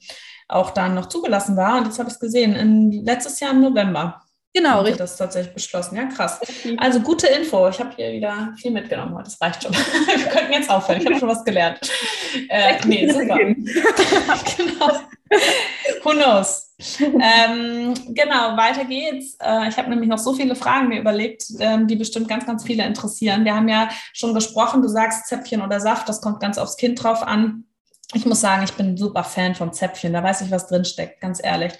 auch dann noch zugelassen war. Und jetzt habe ich es gesehen, in, letztes Jahr im November. Genau, richtig. Das tatsächlich beschlossen. Ja, krass. Also gute Info. Ich habe hier wieder viel mitgenommen heute. Das reicht schon. <laughs> Wir könnten jetzt aufhören. Ich habe schon was gelernt. <laughs> Äh, nee, super. <laughs> genau. Who knows? ähm, genau, weiter geht's. Äh, ich habe nämlich noch so viele Fragen mir überlegt, ähm, die bestimmt ganz, ganz viele interessieren. Wir haben ja schon gesprochen, du sagst Zäpfchen oder Saft, das kommt ganz aufs Kind drauf an. Ich muss sagen, ich bin ein super Fan vom Zäpfchen. Da weiß ich, was drinsteckt, ganz ehrlich.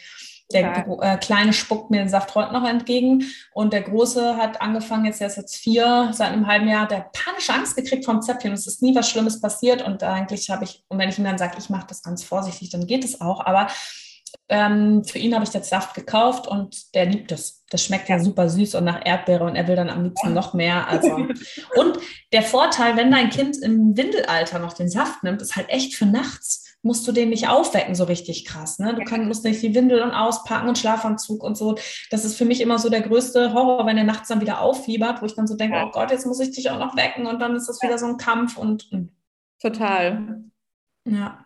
Der äh, Kleine spuckt mir den Saft heute noch entgegen und der Große hat angefangen, jetzt er ist jetzt vier, seit einem halben Jahr, der panische Angst gekriegt vom Zäpfchen. Es ist nie was Schlimmes passiert und eigentlich habe ich, und wenn ich ihm dann sage, ich mache das ganz vorsichtig, dann geht es auch, aber ähm, für ihn habe ich jetzt Saft gekauft und der liebt es. Das schmeckt ja super süß und nach Erdbeere und er will dann am liebsten noch mehr. Also. <laughs> Und der Vorteil, wenn dein Kind im Windelalter noch den Saft nimmt, ist halt echt für nachts musst du den nicht aufwecken, so richtig krass. Ne? Du kann, musst nicht die Windel und auspacken und Schlafanzug und so. Das ist für mich immer so der größte Horror, wenn er nachts dann wieder auffiebert, wo ich dann so denke, oh Gott, jetzt muss ich dich auch noch wecken und dann ist das wieder so ein Kampf und. Total. Ja.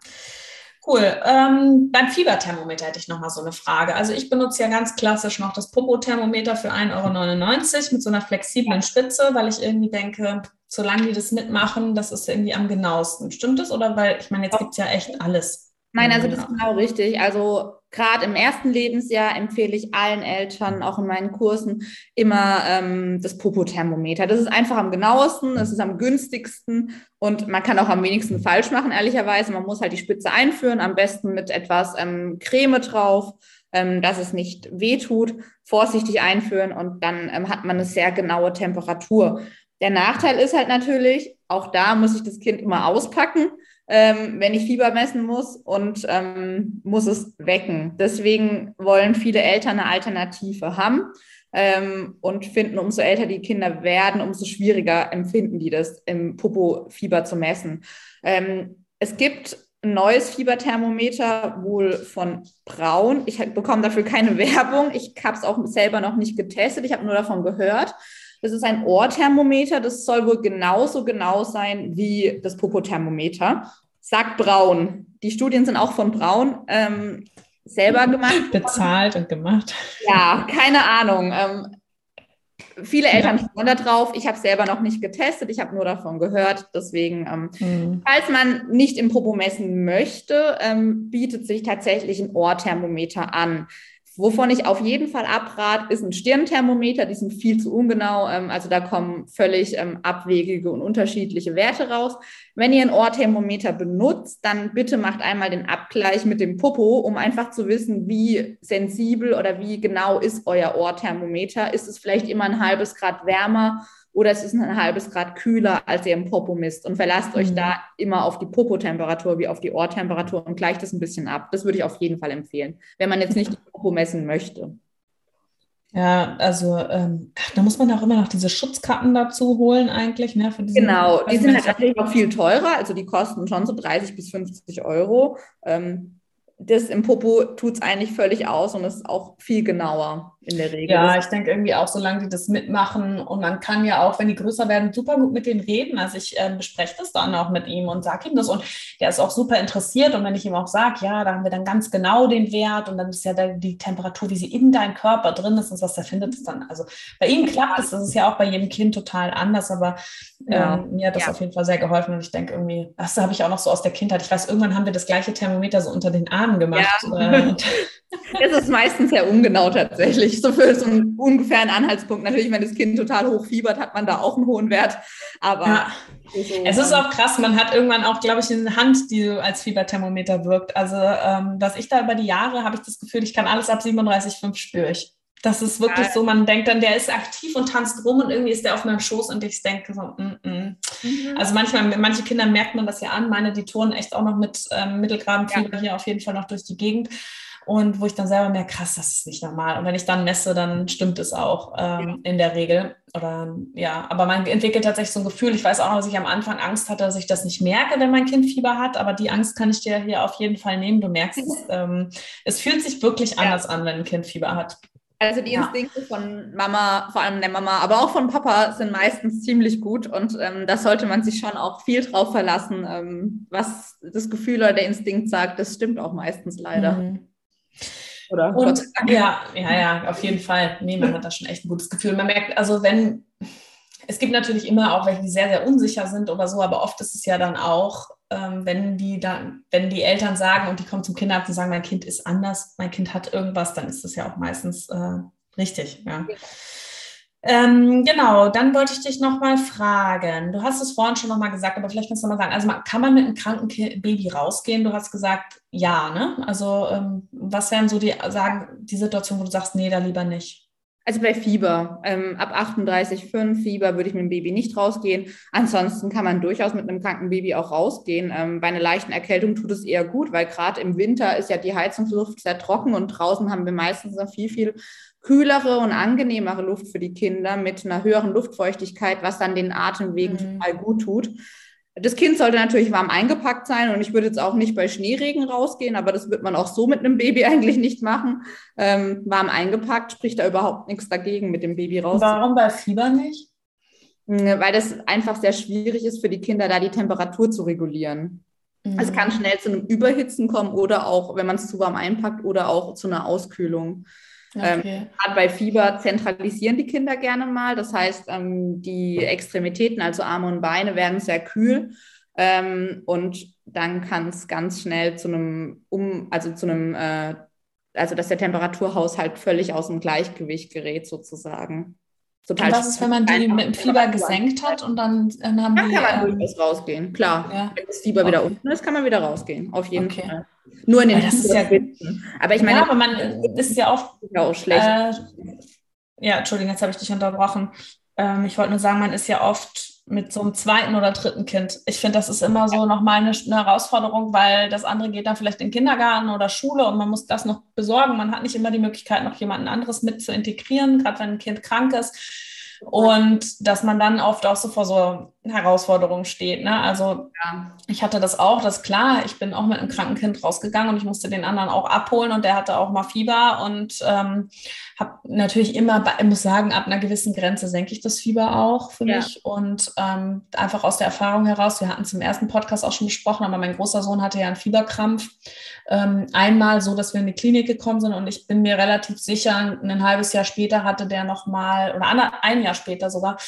Cool. Ähm, beim Fieberthermometer hätte ich noch mal so eine Frage. Also ich benutze ja ganz klassisch noch das Popo-Thermometer für 1,99 Euro mit so einer flexiblen Spitze, weil ich irgendwie denke, solange die das mitmachen, das ist irgendwie am genauesten. Stimmt das? Oder weil, ich meine, jetzt gibt es ja echt alles. Nein, also das ist genau richtig. Also gerade im ersten Lebensjahr empfehle ich allen Eltern, auch in meinen Kursen, immer ähm, das Popothermometer. Das ist einfach am genauesten, es ist am günstigsten und man kann auch am wenigsten falsch machen, ehrlicherweise. Man muss halt die Spitze einführen, am besten mit etwas ähm, Creme drauf, ähm, dass es nicht wehtut, vorsichtig einführen und dann ähm, hat man eine sehr genaue Temperatur. Der Nachteil ist halt natürlich, auch da muss ich das Kind immer auspacken ähm, wenn ich Fieber messen muss und ähm, muss es wecken. Deswegen wollen viele Eltern eine Alternative haben ähm, und finden, umso älter die Kinder werden, umso schwieriger empfinden die das, im Popo-Fieber zu messen. Ähm, es gibt ein neues Fieberthermometer, wohl von Braun. Ich bekomme dafür keine <laughs> Werbung. Ich habe es auch selber noch nicht getestet. Ich habe nur davon gehört. Das ist ein Ohrthermometer. Das soll wohl genauso genau sein wie das Popothermometer. Sagt Braun. Die Studien sind auch von Braun ähm, selber gemacht. Bezahlt und gemacht. Ja, keine Ahnung. Ähm, viele Eltern ja. schauen da drauf. Ich habe selber noch nicht getestet. Ich habe nur davon gehört. Deswegen, ähm, mhm. falls man nicht im Popo messen möchte, ähm, bietet sich tatsächlich ein Ohrthermometer an. Wovon ich auf jeden Fall abrate, ist ein Stirnthermometer. Die sind viel zu ungenau. Ähm, also da kommen völlig ähm, abwegige und unterschiedliche Werte raus. Wenn ihr ein Ohrthermometer benutzt, dann bitte macht einmal den Abgleich mit dem Popo, um einfach zu wissen, wie sensibel oder wie genau ist euer Ohrthermometer. Ist es vielleicht immer ein halbes Grad wärmer oder es ist ein halbes Grad kühler, als ihr im Popo misst und verlasst mhm. euch da immer auf die Popo-Temperatur wie auf die Ohrtemperatur und gleicht das ein bisschen ab. Das würde ich auf jeden Fall empfehlen, wenn man jetzt nicht die Popo messen möchte. Ja, also ähm, da muss man auch immer noch diese Schutzkappen dazu holen eigentlich. Ne, genau, die sind natürlich auch viel teurer, also die kosten schon so 30 bis 50 Euro. Ähm, das im Popo tut es eigentlich völlig aus und ist auch viel genauer in der Regel. Ja, ich denke irgendwie auch, solange die das mitmachen und man kann ja auch, wenn die größer werden, super gut mit denen reden. Also ich äh, bespreche das dann auch mit ihm und sage ihm das und der ist auch super interessiert und wenn ich ihm auch sage, ja, da haben wir dann ganz genau den Wert und dann ist ja die Temperatur, wie sie in deinem Körper drin ist und was der findet, ist dann, also bei ihm klappt es, das ist ja auch bei jedem Kind total anders, aber ja. ähm, mir hat das ja. auf jeden Fall sehr geholfen und ich denke irgendwie, das habe ich auch noch so aus der Kindheit. Ich weiß, irgendwann haben wir das gleiche Thermometer so unter den Armen gemacht. Ja. Äh, <laughs> das ist meistens sehr ungenau tatsächlich. So für so einen ungefähren Anhaltspunkt. Natürlich, wenn das Kind total hoch fiebert, hat man da auch einen hohen Wert. Aber ja. so, es ist auch krass, man hat irgendwann auch, glaube ich, eine Hand, die als Fieberthermometer wirkt. Also, ähm, was ich da über die Jahre habe ich das Gefühl, ich kann alles ab 37,5 spüre ich. Das ist wirklich ja. so, man denkt dann, der ist aktiv und tanzt rum und irgendwie ist der auf meinem Schoß und ich denke so, mm, mm. Mhm. also manchmal, manche Kinder merkt man das ja an, meine, die turnen echt auch noch mit ähm, Mittelgrabenfieber ja. hier auf jeden Fall noch durch die Gegend und wo ich dann selber merke, krass, das ist nicht normal. Und wenn ich dann messe, dann stimmt es auch ähm, ja. in der Regel. Oder ja, aber man entwickelt tatsächlich so ein Gefühl. Ich weiß auch noch, dass ich am Anfang Angst hatte, dass ich das nicht merke, wenn mein Kind Fieber hat. Aber die Angst kann ich dir hier auf jeden Fall nehmen. Du merkst es. Ähm, es fühlt sich wirklich anders an, wenn ein Kind Fieber hat. Also die Instinkte ja. von Mama, vor allem der Mama, aber auch von Papa sind meistens ziemlich gut und ähm, da sollte man sich schon auch viel drauf verlassen, ähm, was das Gefühl oder der Instinkt sagt. Das stimmt auch meistens leider. Mhm. Oder? Und ja, ja, ja, auf jeden Fall. Nee, man hat da schon echt ein gutes Gefühl. Man merkt, also wenn, es gibt natürlich immer auch welche, die sehr, sehr unsicher sind oder so, aber oft ist es ja dann auch, ähm, wenn die dann, wenn die Eltern sagen und die kommen zum Kinderarzt und sagen, mein Kind ist anders, mein Kind hat irgendwas, dann ist das ja auch meistens äh, richtig, ja. ja. Ähm, genau, dann wollte ich dich nochmal fragen. Du hast es vorhin schon nochmal gesagt, aber vielleicht kannst du nochmal sagen, also kann man mit einem kranken Baby rausgehen? Du hast gesagt, ja, ne? Also ähm, was wären so die, sagen, die Situation, wo du sagst, nee, da lieber nicht? Also bei Fieber, ähm, ab 38,5 Fieber würde ich mit dem Baby nicht rausgehen. Ansonsten kann man durchaus mit einem kranken Baby auch rausgehen. Ähm, bei einer leichten Erkältung tut es eher gut, weil gerade im Winter ist ja die Heizungsluft sehr trocken und draußen haben wir meistens noch viel, viel kühlere und angenehmere Luft für die Kinder mit einer höheren Luftfeuchtigkeit, was dann den Atemwegen mhm. total gut tut. Das Kind sollte natürlich warm eingepackt sein und ich würde jetzt auch nicht bei Schneeregen rausgehen, aber das wird man auch so mit einem Baby <laughs> eigentlich nicht machen. Ähm, warm eingepackt spricht da überhaupt nichts dagegen, mit dem Baby raus. Warum bei Fieber nicht? Hm, weil das einfach sehr schwierig ist für die Kinder, da die Temperatur zu regulieren. Mhm. Es kann schnell zu einem Überhitzen kommen oder auch, wenn man es zu warm einpackt, oder auch zu einer Auskühlung. Ähm, okay. Ähm, Gerade bei Fieber zentralisieren die Kinder gerne mal. Das heißt, ähm, die Extremitäten, also Arme und Beine, werden sehr kühl. Ähm, und dann kann es ganz schnell zu einem, um, also zu einem, äh, also dass der Temperaturhaushalt völlig aus dem Gleichgewicht gerät, sozusagen. Total und was ist, wenn man die mit dem Fieber gesenkt hat und dann, dann haben dann die. kann man ähm, durchaus rausgehen, klar. Ja. Wenn das Fieber wieder unten ist, kann man wieder rausgehen, auf jeden okay. Fall. Nur in den das ist ja, Aber ich meine, ja, aber man ist ja oft. Ja, auch schlecht. Äh, ja, Entschuldigung, jetzt habe ich dich unterbrochen. Ähm, ich wollte nur sagen, man ist ja oft mit so einem zweiten oder dritten Kind. Ich finde, das ist immer so nochmal eine, eine Herausforderung, weil das andere geht dann vielleicht in den Kindergarten oder Schule und man muss das noch besorgen. Man hat nicht immer die Möglichkeit, noch jemanden anderes mit zu integrieren, gerade wenn ein Kind krank ist. Und dass man dann oft auch so vor so Herausforderungen steht. Ne? Also ja. ich hatte das auch, das ist klar, ich bin auch mit einem kranken Kind rausgegangen und ich musste den anderen auch abholen und der hatte auch mal Fieber und ähm, habe natürlich immer, ich muss sagen, ab einer gewissen Grenze senke ich das Fieber auch für ja. mich und ähm, einfach aus der Erfahrung heraus, wir hatten es im ersten Podcast auch schon besprochen, aber mein großer Sohn hatte ja einen Fieberkrampf. Ähm, einmal so, dass wir in die Klinik gekommen sind und ich bin mir relativ sicher, ein halbes Jahr später hatte der nochmal, oder ein Jahr später sogar,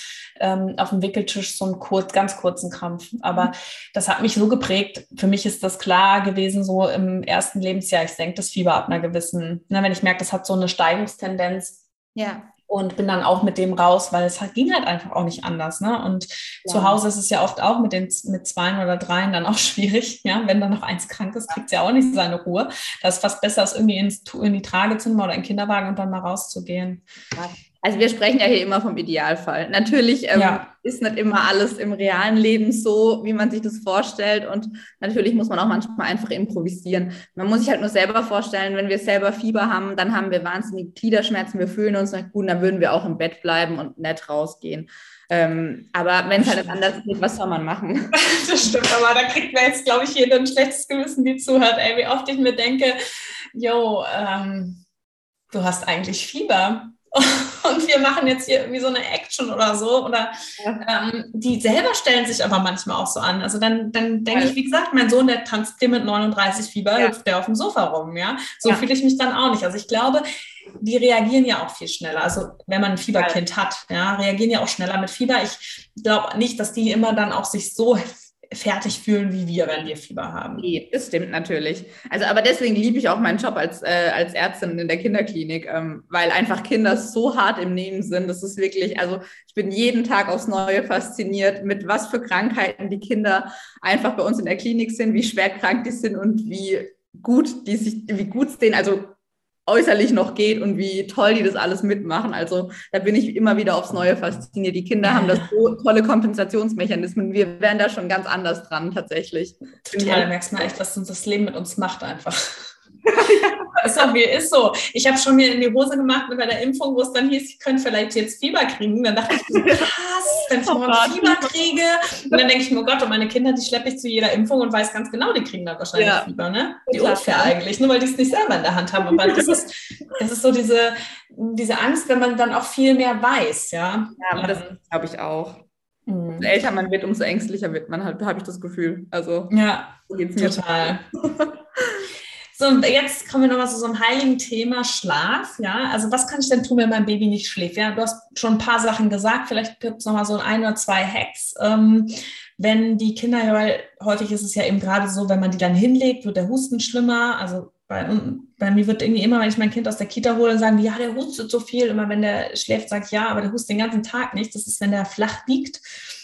ähm, auf dem Wickeltisch so ein kurz, ganz kurzen Krampf. Aber das hat mich so geprägt. Für mich ist das klar gewesen, so im ersten Lebensjahr, ich senke das Fieber ab einer gewissen, ne, wenn ich merke, das hat so eine Steigungstendenz. Ja. Und bin dann auch mit dem raus, weil es halt, ging halt einfach auch nicht anders. Ne? Und ja. zu Hause ist es ja oft auch mit den mit zwei oder dreien dann auch <laughs> schwierig. Ja? Wenn dann noch eins krank ist, kriegt es ja auch nicht seine Ruhe. Da ist fast besser, es irgendwie ins, in die Trage zu nehmen oder in den Kinderwagen und dann mal rauszugehen. Ja Also wir sprechen ja hier immer vom Idealfall. Natürlich ähm, ja. ist nicht immer alles im realen Leben so, wie man sich das vorstellt. Und natürlich muss man auch manchmal einfach improvisieren. Man muss sich halt nur selber vorstellen, wenn wir selber Fieber haben, dann haben wir wahnsinnig Gliederschmerzen, wir fühlen uns nicht gut, dann würden wir auch im Bett bleiben und nicht rausgehen. Ähm, aber wenn es halt anders geht, was soll man machen? <laughs> Das stimmt, aber da kriegt man jetzt, glaube ich, jeder ein schlechtes Gewissen, die zuhört. Ey, wie oft ich mir denke, yo, ähm, du hast eigentlich Fieber <laughs> und wir machen jetzt hier irgendwie so eine Action oder so. Oder ja. ähm, die selber stellen sich aber manchmal auch so an. Also dann, dann denke ich, wie gesagt, mein Sohn, der tanzt hier mit 39 Fieber, ja. hüpft der auf dem Sofa rum, ja. So ja. fühle ich mich dann auch nicht. Also ich glaube, die reagieren ja auch viel schneller. Also wenn man ein Fieberkind hat, ja, reagieren ja auch schneller mit Fieber. Ich glaube nicht, dass die immer dann auch sich so fertig fühlen wie wir, wenn wir Fieber haben. Nee, das stimmt natürlich. Also, aber deswegen liebe ich auch meinen Job als, äh, als Ärztin in der Kinderklinik, ähm, weil einfach Kinder so hart im Nehmen sind. Das ist wirklich, also ich bin jeden Tag aufs Neue fasziniert, mit was für Krankheiten die Kinder einfach bei uns in der Klinik sind, wie schwer krank die sind und wie gut die sich, wie gut es denen, also äußerlich noch geht und wie toll die das alles mitmachen. Also da bin ich immer wieder aufs Neue fasziniert. Die Kinder haben das so tolle Kompensationsmechanismen. Wir wären da schon ganz anders dran tatsächlich. Total, merkst mal echt, was uns das Leben mit uns macht einfach. <laughs> ist auch wie ist so. Ich habe schon mir in die Hose gemacht bei der Impfung, wo es dann hieß, ich könnte vielleicht jetzt Fieber kriegen. Dann dachte ich, so, <laughs> krass, wenn ich oh morgen Fieber kriege. Und dann denke ich mir, oh Gott, und meine Kinder, die schleppe ich zu jeder Impfung und weiß ganz genau, die kriegen da wahrscheinlich ja. Fieber. Ne? Die unfair eigentlich, nur weil die es nicht selber in der Hand haben. Aber das ist, das ist so diese, diese Angst, wenn man dann auch viel mehr weiß. Ja, ja das glaube ich auch. Mhm. Je älter man wird, umso ängstlicher wird man halt, habe ich das Gefühl. Also, ja, so total. <laughs> So, jetzt kommen wir nochmal zu so einem heiligen Thema Schlaf. Ja, also was kann ich denn tun, wenn mein Baby nicht schläft? Ja, du hast schon ein paar Sachen gesagt. Vielleicht gibt es nochmal so ein oder zwei Hacks. Ähm, wenn die Kinder, weil häufig ist es ja eben gerade so, wenn man die dann hinlegt, wird der Husten schlimmer. Also bei, bei, mir wird irgendwie immer, wenn ich mein Kind aus der Kita hole, sagen die, ja, der hustet so viel. Immer wenn der schläft, sage ich, ja, aber der hustet den ganzen Tag nicht. Das ist, wenn der flach liegt.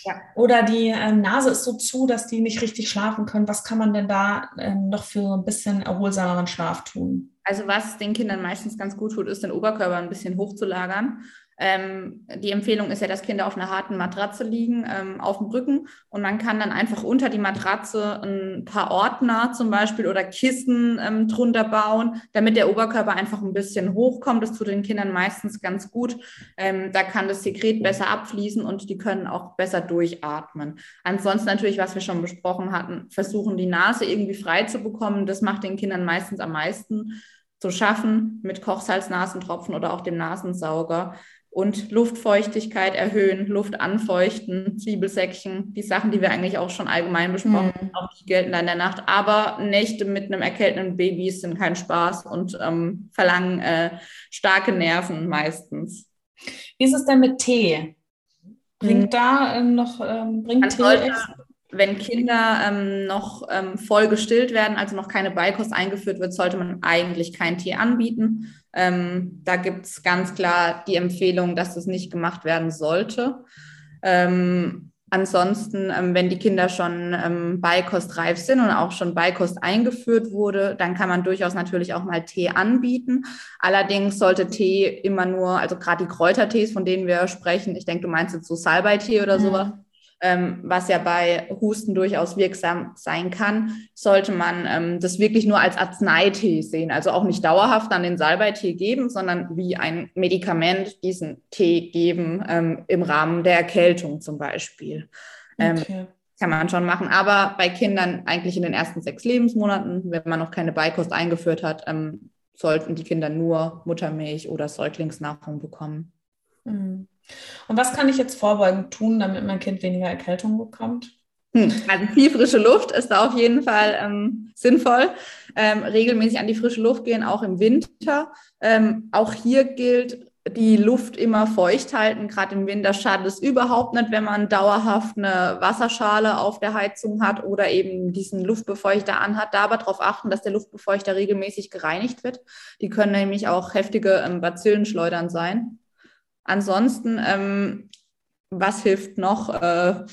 Ja. Oder die äh, Nase ist so zu, dass die nicht richtig schlafen können. Was kann man denn da äh, noch für ein bisschen erholsameren Schlaf tun? Also was den Kindern meistens ganz gut tut, ist den Oberkörper ein bisschen hochzulagern ähm, die Empfehlung ist ja, dass Kinder auf einer harten Matratze liegen, ähm, auf dem Rücken. Und man kann dann einfach unter die Matratze ein paar Ordner zum Beispiel oder Kissen ähm, drunter bauen, damit der Oberkörper einfach ein bisschen hochkommt. Das tut den Kindern meistens ganz gut. Ähm, da kann das Sekret besser abfließen und die können auch besser durchatmen. Ansonsten natürlich, was wir schon besprochen hatten, versuchen die Nase irgendwie frei zu bekommen. Das macht den Kindern meistens am meisten zu schaffen mit Kochsalznasentropfen oder auch dem Nasensauger und Luftfeuchtigkeit erhöhen, Luft anfeuchten, Zwiebelsäckchen, die Sachen, die wir eigentlich auch schon allgemein besprochen haben, mhm. auch die gelten da in der Nacht. Aber Nächte mit einem erkälteten Baby sind kein Spaß und ähm, verlangen äh, starke Nerven meistens. Wie ist es denn mit Tee? Bringt mhm. da ähm, noch ähm, bringt Tee? Sollte, wenn Kinder ähm, noch ähm, voll gestillt werden, also noch keine Beikost eingeführt wird, sollte man eigentlich keinen Tee anbieten. Ähm, da gibt es ganz klar die Empfehlung, dass das nicht gemacht werden sollte. Ähm, ansonsten, ähm, wenn die Kinder schon ähm, beikostreif sind und auch schon Beikost eingeführt wurde, dann kann man durchaus natürlich auch mal Tee anbieten. Allerdings sollte Tee immer nur, also gerade die Kräutertees, von denen wir sprechen, ich denke, du meinst jetzt so Salbeitee oder mhm. sowas, ähm, was ja bei Husten durchaus wirksam sein kann, sollte man ähm, das wirklich nur als Arzneitee sehen. Also auch nicht dauerhaft an den Salbeitee geben, sondern wie ein Medikament diesen Tee geben ähm, im Rahmen der Erkältung zum Beispiel. Ähm, okay. Kann man schon machen. Aber bei Kindern eigentlich in den ersten sechs Lebensmonaten, wenn man noch keine Beikost eingeführt hat, ähm, sollten die Kinder nur Muttermilch oder Säuglingsnahrung bekommen. Mhm. Und was kann ich jetzt vorbeugend tun, damit mein Kind weniger Erkältung bekommt? Hm, also viel frische Luft ist da auf jeden Fall ähm, sinnvoll. Ähm, regelmäßig an die frische Luft gehen, auch im Winter. Ähm, auch hier gilt, die Luft immer feucht halten. Gerade im Winter schadet es überhaupt nicht, wenn man dauerhaft eine Wasserschale auf der Heizung hat oder eben diesen Luftbefeuchter anhat. Da aber darauf achten, dass der Luftbefeuchter regelmäßig gereinigt wird. Die können nämlich auch heftige ähm, Bazillenschleudern sein. Ansonsten, ähm, was hilft noch? Äh,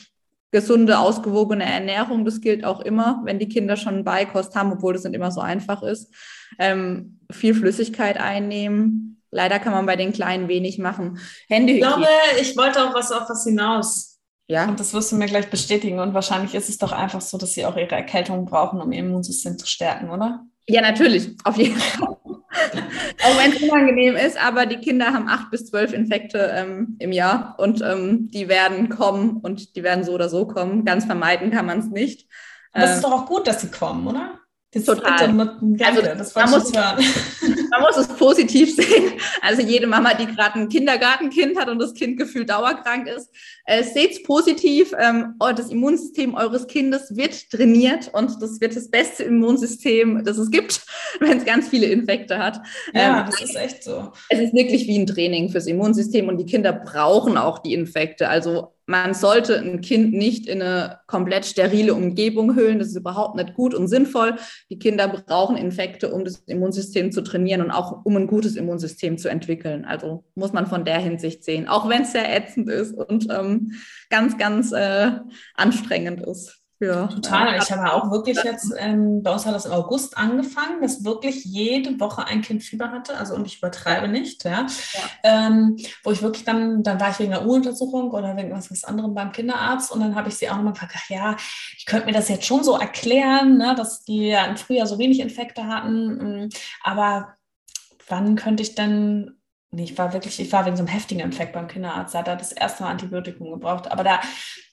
gesunde, ausgewogene Ernährung, das gilt auch immer, wenn die Kinder schon Beikost haben, obwohl das nicht immer so einfach ist. Ähm, viel Flüssigkeit einnehmen, leider kann man bei den Kleinen wenig machen. Händehygiene. Ich glaube, ich wollte auch was auf was hinaus. Ja. Und das wirst du mir gleich bestätigen. Und wahrscheinlich ist es doch einfach so, dass sie auch ihre Erkältung brauchen, um ihr Immunsystem zu stärken, oder? Ja, natürlich, auf jeden Fall. <laughs> auch wenn es unangenehm ist, aber die Kinder haben acht bis zwölf Infekte ähm, im Jahr und ähm, die werden kommen und die werden so oder so kommen. Ganz vermeiden kann man es nicht. Es ist ähm, doch auch gut, dass sie kommen, oder? Das Total. Mit, also, das man, muss, <laughs> man muss es positiv sehen. Also jede Mama, die gerade ein Kindergartenkind hat und das Kind gefühlt dauerkrank ist, äh, seht es positiv. Ähm, das Immunsystem eures Kindes wird trainiert und das wird das beste Immunsystem, das es gibt, <laughs> wenn es ganz viele Infekte hat. Ja, ähm, das ist echt so. Es ist wirklich wie ein Training fürs Immunsystem und die Kinder brauchen auch die Infekte. Also man sollte ein Kind nicht in eine komplett sterile Umgebung hüllen. Das ist überhaupt nicht gut und sinnvoll. Die Kinder brauchen Infekte, um das Immunsystem zu trainieren und auch um ein gutes Immunsystem zu entwickeln. Also muss man von der Hinsicht sehen, auch wenn es sehr ätzend ist und ähm, ganz, ganz äh, anstrengend ist. Ja. Total. Ich habe auch wirklich jetzt, ähm, bei uns hat das im August angefangen, dass wirklich jede Woche ein Kind Fieber hatte, also und ich übertreibe nicht, ja. ja. Ähm, wo ich wirklich dann, dann war ich wegen einer Uruntersuchung oder wegen was, was anderem beim Kinderarzt und dann habe ich sie auch nochmal gefragt, ach ja, ich könnte mir das jetzt schon so erklären, ne, dass die ja im Frühjahr so wenig Infekte hatten, mm, aber wann könnte ich denn Nee, ich war wirklich, ich war wegen so einem heftigen Infekt beim Kinderarzt, da hat er das erste Mal Antibiotikum gebraucht. Aber da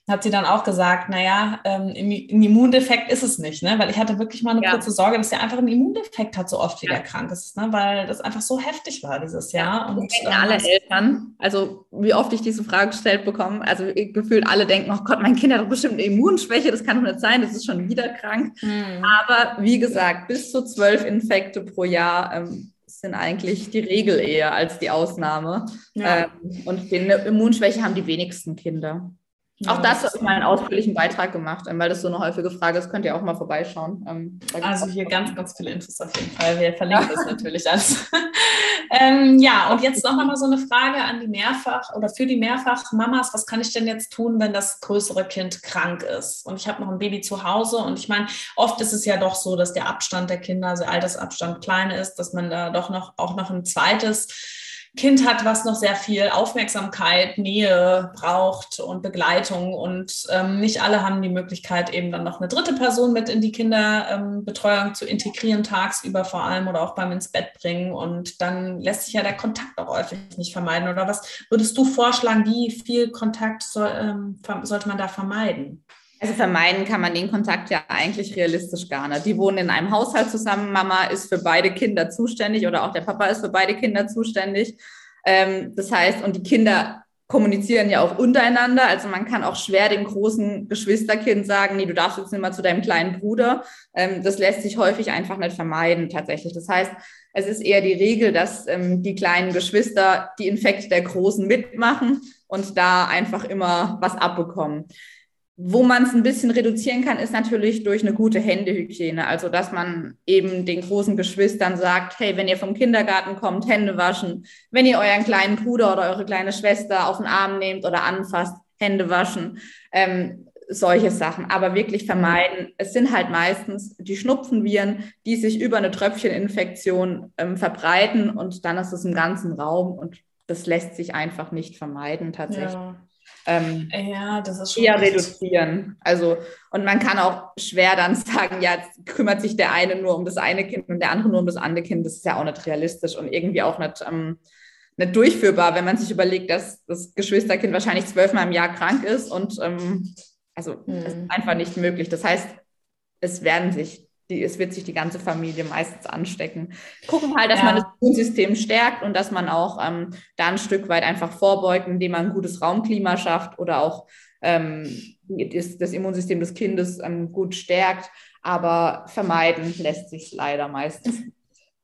hat sie dann auch gesagt, naja, ähm, ein Immundefekt ist es nicht, ne? weil ich hatte wirklich mal eine ja. kurze Sorge, dass er einfach einen Immundefekt hat, so oft wie ja. er krank ist, ne? weil das einfach so heftig war dieses Jahr. Und ähm, alle Eltern, also wie oft ich diese Frage gestellt bekomme, also gefühlt alle denken, oh Gott, mein Kind hat doch bestimmt eine Immunschwäche, das kann doch nicht sein, das ist schon wieder krank. Mhm. Aber wie gesagt, bis zu zwölf Infekte pro Jahr ähm, sind eigentlich die Regel eher als die Ausnahme. Ja. Ähm, und die Immunschwäche haben die wenigsten Kinder. Auch dazu habe ich mal einen ausführlichen Beitrag gemacht, weil das so eine häufige Frage ist. Könnt ihr auch mal vorbeischauen. Ähm, also hier ganz, ganz viele Infos auf jeden Fall. Wir verlinken das natürlich alles. <laughs> ähm, ja, und jetzt noch mal so eine Frage an die Mehrfach- oder für die Mehrfach-Mamas. Was kann ich denn jetzt tun, wenn das größere Kind krank ist? Und ich habe noch ein Baby zu Hause. Und ich meine, oft ist es ja doch so, dass der Abstand der Kinder, also Altersabstand klein ist, dass man da doch noch auch noch ein zweites Kind hat, was noch sehr viel Aufmerksamkeit, Nähe braucht und Begleitung. Und ähm, nicht alle haben die Möglichkeit, eben dann noch eine dritte Person mit in die Kinderbetreuung ähm, zu integrieren, tagsüber vor allem oder auch beim ins Bett bringen. Und dann lässt sich ja der Kontakt auch häufig nicht vermeiden. Oder was würdest du vorschlagen, wie viel Kontakt soll, ähm, sollte man da vermeiden? Also vermeiden kann man den Kontakt ja eigentlich realistisch gar nicht. Die wohnen in einem Haushalt zusammen. Mama ist für beide Kinder zuständig oder auch der Papa ist für beide Kinder zuständig. Ähm, das heißt, und die Kinder kommunizieren ja auch untereinander. Also man kann auch schwer dem großen Geschwisterkind sagen, nee, du darfst jetzt nicht mal zu deinem kleinen Bruder. Ähm, das lässt sich häufig einfach nicht vermeiden tatsächlich. Das heißt, es ist eher die Regel, dass ähm, die kleinen Geschwister die Infekte der Großen mitmachen und da einfach immer was abbekommen. Wo man es ein bisschen reduzieren kann, ist natürlich durch eine gute Händehygiene. Also, dass man eben den großen Geschwistern sagt, hey, wenn ihr vom Kindergarten kommt, Hände waschen. Wenn ihr euren kleinen Bruder oder eure kleine Schwester auf den Arm nehmt oder anfasst, Hände waschen. Ähm, solche Sachen, aber wirklich vermeiden. Es sind halt meistens die Schnupfenviren, die sich über eine Tröpfcheninfektion ähm, verbreiten und dann ist es im ganzen Raum und das lässt sich einfach nicht vermeiden tatsächlich. Ja ähm, ja, das ist schon eher reduzieren. Also, und man kann auch schwer dann sagen, ja, jetzt kümmert sich der eine nur um das eine Kind und der andere nur um das andere Kind. Das ist ja auch nicht realistisch und irgendwie auch nicht, ähm, nicht durchführbar, wenn man sich überlegt, dass das Geschwisterkind wahrscheinlich zwölfmal im Jahr krank ist und ähm, also mhm. ist einfach nicht möglich. Das heißt, es werden sich die, es wird sich die ganze Familie meistens anstecken. Gucken halt, dass ja. man das Immunsystem stärkt und dass man auch ähm, da ein Stück weit einfach vorbeugt, indem man ein gutes Raumklima schafft oder auch ähm, das, das, Immunsystem des Kindes ähm, gut stärkt. Aber vermeiden lässt sich leider meistens.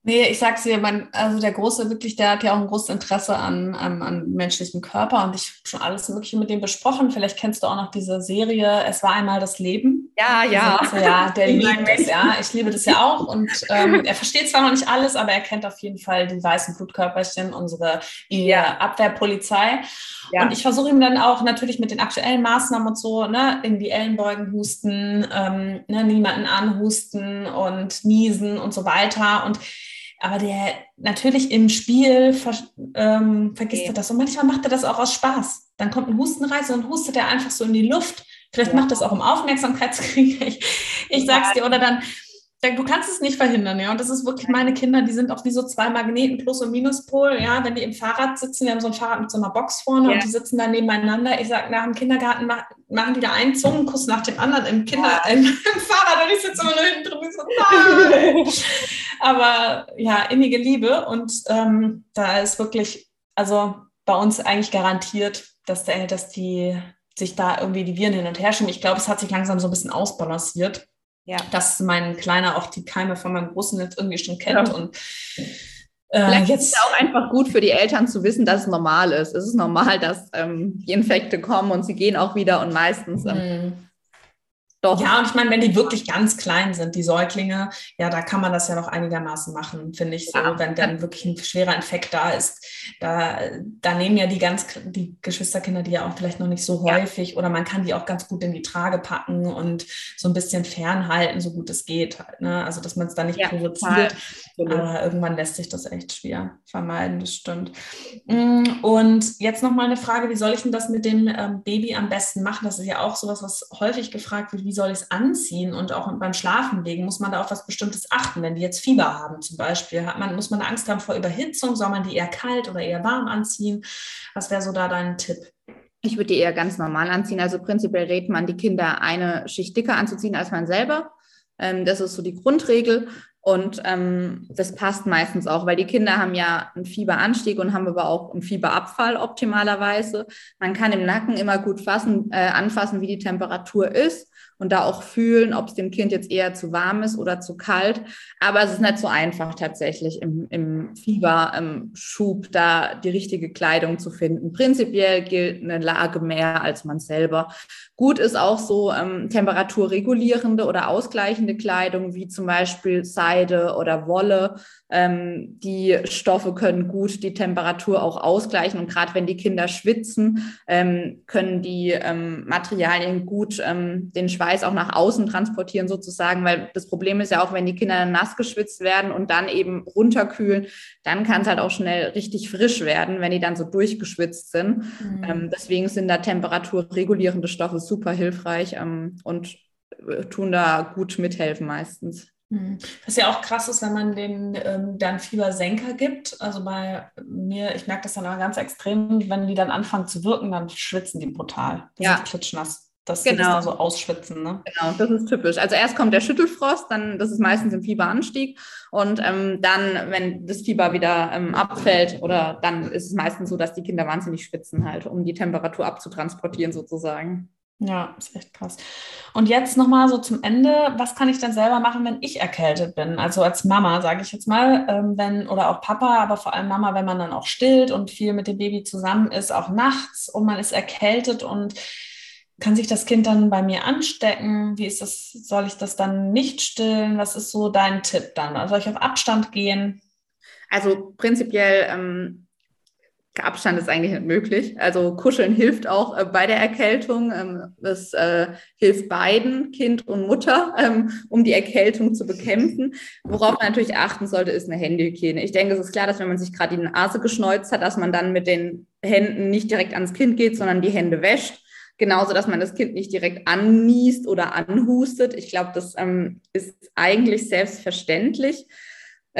Nee, ich sag's dir, mein, also der Große wirklich, der hat ja auch ein großes Interesse an, an, an menschlichen Körper und ich habe schon alles Mögliche mit dem besprochen. Vielleicht kennst du auch noch diese Serie Es war einmal das Leben. Ja, ja. Also, ja, der <laughs> liebt das, ja. Ich liebe das ja auch und ähm, er versteht zwar noch nicht alles, aber er kennt auf jeden Fall die weißen Blutkörperchen, unsere ja. Abwehrpolizei. Ja. Und ich versuche ihm dann auch natürlich mit den aktuellen Maßnahmen und so, ne, in die Ellenbeugen husten, ähm, ne, niemanden anhusten und niesen und so weiter und aber der natürlich im Spiel ver, ähm, vergisst okay. er das. Und manchmal macht er das auch aus Spaß. Dann kommt ein Hustenreiz und hustet er einfach so in die Luft. Vielleicht ja. macht das auch um Aufmerksamkeitskrieg. Ich, ich sag's dir. Oder dann du kannst es nicht verhindern, ja. Und das ist wirklich meine Kinder, die sind auch wie so zwei Magneten, Plus- und Minuspol, ja. Wenn die im Fahrrad sitzen, wir haben so ein Fahrrad mit so einer Box vorne ja. und die sitzen dann nebeneinander. Ich sage, nach dem Kindergarten machen die da einen Zungenkuss nach dem anderen im Kinder, ja. im, im, Fahrrad und ich sitze immer nur hinten drin so. <laughs> Aber ja, innige Liebe und ähm, da ist wirklich, also bei uns eigentlich garantiert, dass, der, dass die sich da irgendwie die Viren hin und her schieben. Ich glaube, es hat sich langsam so ein bisschen ausbalanciert ja. dass mein Kleiner auch die Keime von meinem Großen jetzt irgendwie schon kennt. Ja. Und äh, Vielleicht jetzt ist es auch einfach gut für die Eltern zu wissen, dass es normal ist. Es ist normal, dass ähm, die Infekte kommen und sie gehen auch wieder und meistens ähm, mhm. Doch. Ja, und ich meine, wenn die wirklich ganz klein sind, die Säuglinge, ja, da kann man das ja noch einigermaßen machen, finde ich so, ja. wenn dann wirklich ein schwerer Infekt da ist. Da, da nehmen ja die ganz, die Geschwisterkinder die ja auch vielleicht noch nicht so ja. häufig oder man kann die auch ganz gut in die Trage packen und so ein bisschen fernhalten, so gut es geht halt, ne? Also, dass man es da nicht ja, provoziert. Aber irgendwann lässt sich das echt schwer vermeiden, das stimmt. Mm, und jetzt noch mal eine Frage, wie soll ich denn das mit dem ähm, Baby am besten machen? Das ist ja auch sowas, was häufig gefragt wird wie soll ich es anziehen und auch beim Schlafenlegen muss man da auf was Bestimmtes achten. Wenn die jetzt Fieber haben zum Beispiel, hat man, muss man Angst haben vor Überhitzung, soll man die eher kalt oder eher warm anziehen? Was wäre so da dein Tipp? Ich würde die eher ganz normal anziehen. Also prinzipiell rät man die Kinder, eine Schicht dicker anzuziehen als man selber. Ähm, das ist so die Grundregel. Und ähm, das passt meistens auch, weil die Kinder haben ja einen Fieberanstieg und haben aber auch einen Fieberabfall optimalerweise. Man kann im Nacken immer gut fassen, äh, anfassen, wie die Temperatur ist und da auch fühlen, ob es dem Kind jetzt eher zu warm ist oder zu kalt. Aber es ist nicht so einfach tatsächlich im, im Fieberschub da die richtige Kleidung zu finden. Prinzipiell gilt eine Lage mehr als man selber. Gut ist auch so ähm, temperaturregulierende oder ausgleichende Kleidung, wie zum Beispiel Seide oder Wolle. Ähm, die Stoffe können gut die Temperatur auch ausgleichen. Und gerade wenn die Kinder schwitzen, ähm, können die ähm, Materialien gut ähm, den Schweiß auch nach außen transportieren sozusagen. Weil das Problem ist ja auch, wenn die Kinder nass geschwitzt werden und dann eben runterkühlen, dann kann es halt auch schnell richtig frisch werden, wenn die dann so durchgeschwitzt sind. Mhm. Ähm, deswegen sind da temperaturregulierende Stoffe super hilfreich ähm, und äh, tun da gut mithelfen meistens. Mhm. Was ja auch krass ist, wenn man den ähm, dann Fiebersenker gibt. Also bei mir, ich merke das dann aber ganz extrem, wenn die dann anfangen zu wirken, dann schwitzen die brutal. Die ja. sind klitschnass. Dass genau. das dann so ausschwitzen. Ne? Genau, das ist typisch. Also erst kommt der Schüttelfrost, dann das ist meistens im Fieberanstieg und ähm, dann, wenn das Fieber wieder ähm, abfällt, oder dann ist es meistens so, dass die Kinder wahnsinnig schwitzen halt, um die Temperatur abzutransportieren sozusagen. Ja, ist echt krass. Und jetzt nochmal so zum Ende, was kann ich denn selber machen, wenn ich erkältet bin? Also als Mama, sage ich jetzt mal, ähm, wenn, oder auch Papa, aber vor allem Mama, wenn man dann auch stillt und viel mit dem Baby zusammen ist, auch nachts und man ist erkältet und kann sich das Kind dann bei mir anstecken? Wie ist das? Soll ich das dann nicht stillen? Was ist so dein Tipp dann? Soll ich auf Abstand gehen? Also prinzipiell ähm, Abstand ist eigentlich nicht möglich. Also Kuscheln hilft auch äh, bei der Erkältung. Ähm, das äh, hilft beiden, Kind und Mutter, <laughs> ähm, um die Erkältung zu bekämpfen. Worauf man natürlich achten sollte, ist eine Händehygiene. Ich denke, es ist klar, dass wenn man sich gerade die Nase geschneuzt hat, dass man dann mit den Händen nicht direkt ans Kind geht, sondern die Hände wäscht. Genauso, dass man das Kind nicht direkt anniest oder anhustet. Ich glaube, das ähm, ist eigentlich selbstverständlich.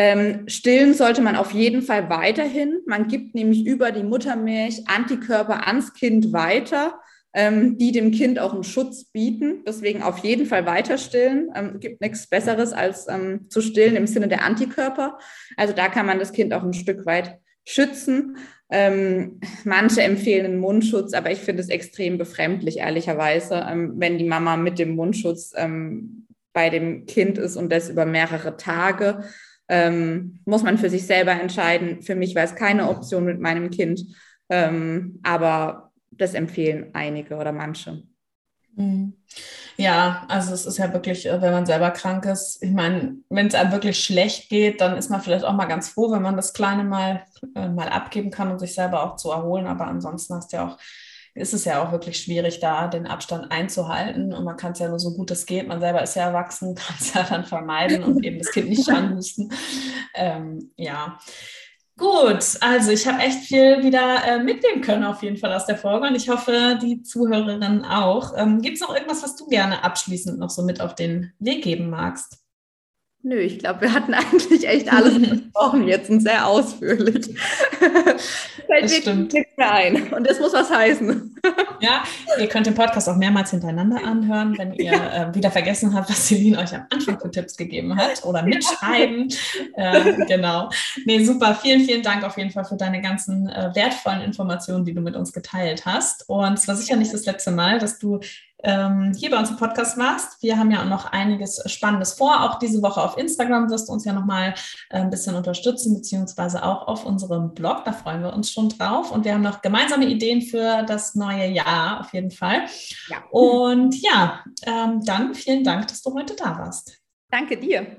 Ähm, stillen sollte man auf jeden Fall weiterhin. Man gibt nämlich über die Muttermilch Antikörper ans Kind weiter, ähm, die dem Kind auch einen Schutz bieten. Deswegen auf jeden Fall weiter stillen. Ähm, gibt nichts Besseres als zu stillen im Sinne der Antikörper. Also da kann man das Kind auch ein Stück weit schützen. Manche empfehlen einen Mundschutz, aber ich finde es extrem befremdlich, ehrlicherweise, wenn die Mama mit dem Mundschutz bei dem Kind ist und das über mehrere Tage ähm, muss man für sich selber entscheiden. Für mich war es keine Option mit meinem Kind, ähm, aber das empfehlen einige oder manche. Mhm. Ja, also es ist ja wirklich, äh, wenn man selber krank ist, ich meine, wenn es einem wirklich schlecht geht, dann ist man vielleicht auch mal ganz froh, wenn man das Kleine mal, äh, mal abgeben kann und sich selber auch zu erholen. Aber ansonsten hast du ja auch ist es ja auch wirklich schwierig, da den Abstand einzuhalten. Und man kann es ja nur so gut es geht. Man selber ist ja erwachsen, <laughs> kann es ja dann vermeiden und eben das Kind nicht <laughs> anhusten. Ähm, ja. Gut, also ich habe echt viel wieder äh, mitnehmen können auf jeden Fall aus der Folge und ich hoffe, die Zuhörerinnen auch. Ähm, Gibt es noch irgendwas, was du gerne abschließend noch so mit auf den Weg geben magst? Nö, ich glaube, wir hatten <laughs> eigentlich echt alles besprochen jetzt und sehr ausführlich. <laughs> Fällt stimmt. nichts mehr ein. Und das muss was heißen. <laughs> ja, ihr könnt den Podcast auch mehrmals hintereinander anhören, wenn ihr äh, wieder vergessen habt, was Celine euch am Anfang für Tipps gegeben hat oder mitschreiben. äh, genau. Nee, super. Vielen, vielen Dank auf jeden Fall für deine ganzen äh, wertvollen Informationen, die du mit uns geteilt hast. Und es war sicher nicht das letzte Mal, dass du ähm, hier bei uns im Podcast machst. Wir haben ja auch noch einiges Spannendes vor. Auch diese Woche auf Instagram wirst du uns ja nochmal äh, ein bisschen unterstützen, beziehungsweise auch auf unserem Blog. Da freuen wir uns schon drauf. Und wir haben noch gemeinsame Ideen für das neue Jahr auf jeden Fall. Ja. Und ja, ähm, dann vielen Dank, dass du heute da warst. Danke dir.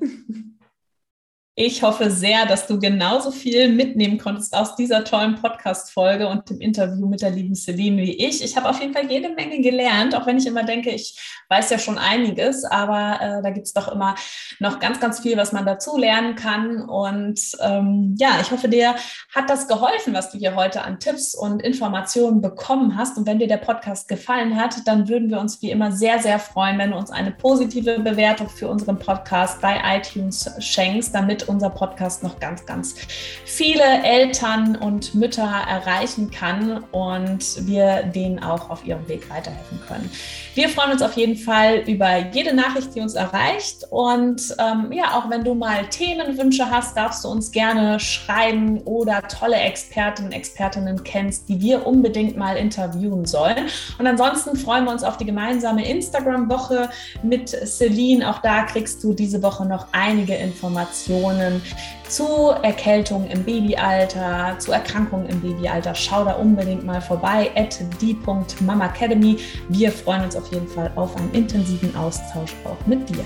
Ich hoffe sehr, dass du genauso viel mitnehmen konntest aus dieser tollen Podcast-Folge und dem Interview mit der lieben Celine wie ich. Ich habe auf jeden Fall jede Menge gelernt, auch wenn ich immer denke, ich weiß ja schon einiges, aber äh, da gibt es doch immer noch ganz, ganz viel, was man dazu lernen kann. Und ähm, ja, ich hoffe, dir hat das geholfen, was du hier heute an Tipps und Informationen bekommen hast. Und wenn dir der Podcast gefallen hat, dann würden wir uns wie immer sehr, sehr freuen, wenn du uns eine positive Bewertung für unseren Podcast bei iTunes schenkst, damit unser Podcast noch ganz, ganz viele Eltern und Mütter erreichen kann und wir denen auch auf ihrem Weg weiterhelfen können. Wir freuen uns auf jeden Fall über jede Nachricht, die uns erreicht. Und ähm, ja, auch wenn du mal Themenwünsche hast, darfst du uns gerne schreiben oder tolle Expertinnen, Expertinnen kennst, die wir unbedingt mal interviewen sollen. Und ansonsten freuen wir uns auf die gemeinsame Instagram-Woche mit Celine. Auch da kriegst du diese Woche noch einige Informationen Informationen zu Erkältungen im Babyalter, zu Erkrankungen im Babyalter, schau da unbedingt mal vorbei at die.mamacademy. Wir freuen uns auf jeden Fall auf einen intensiven Austausch auch mit dir.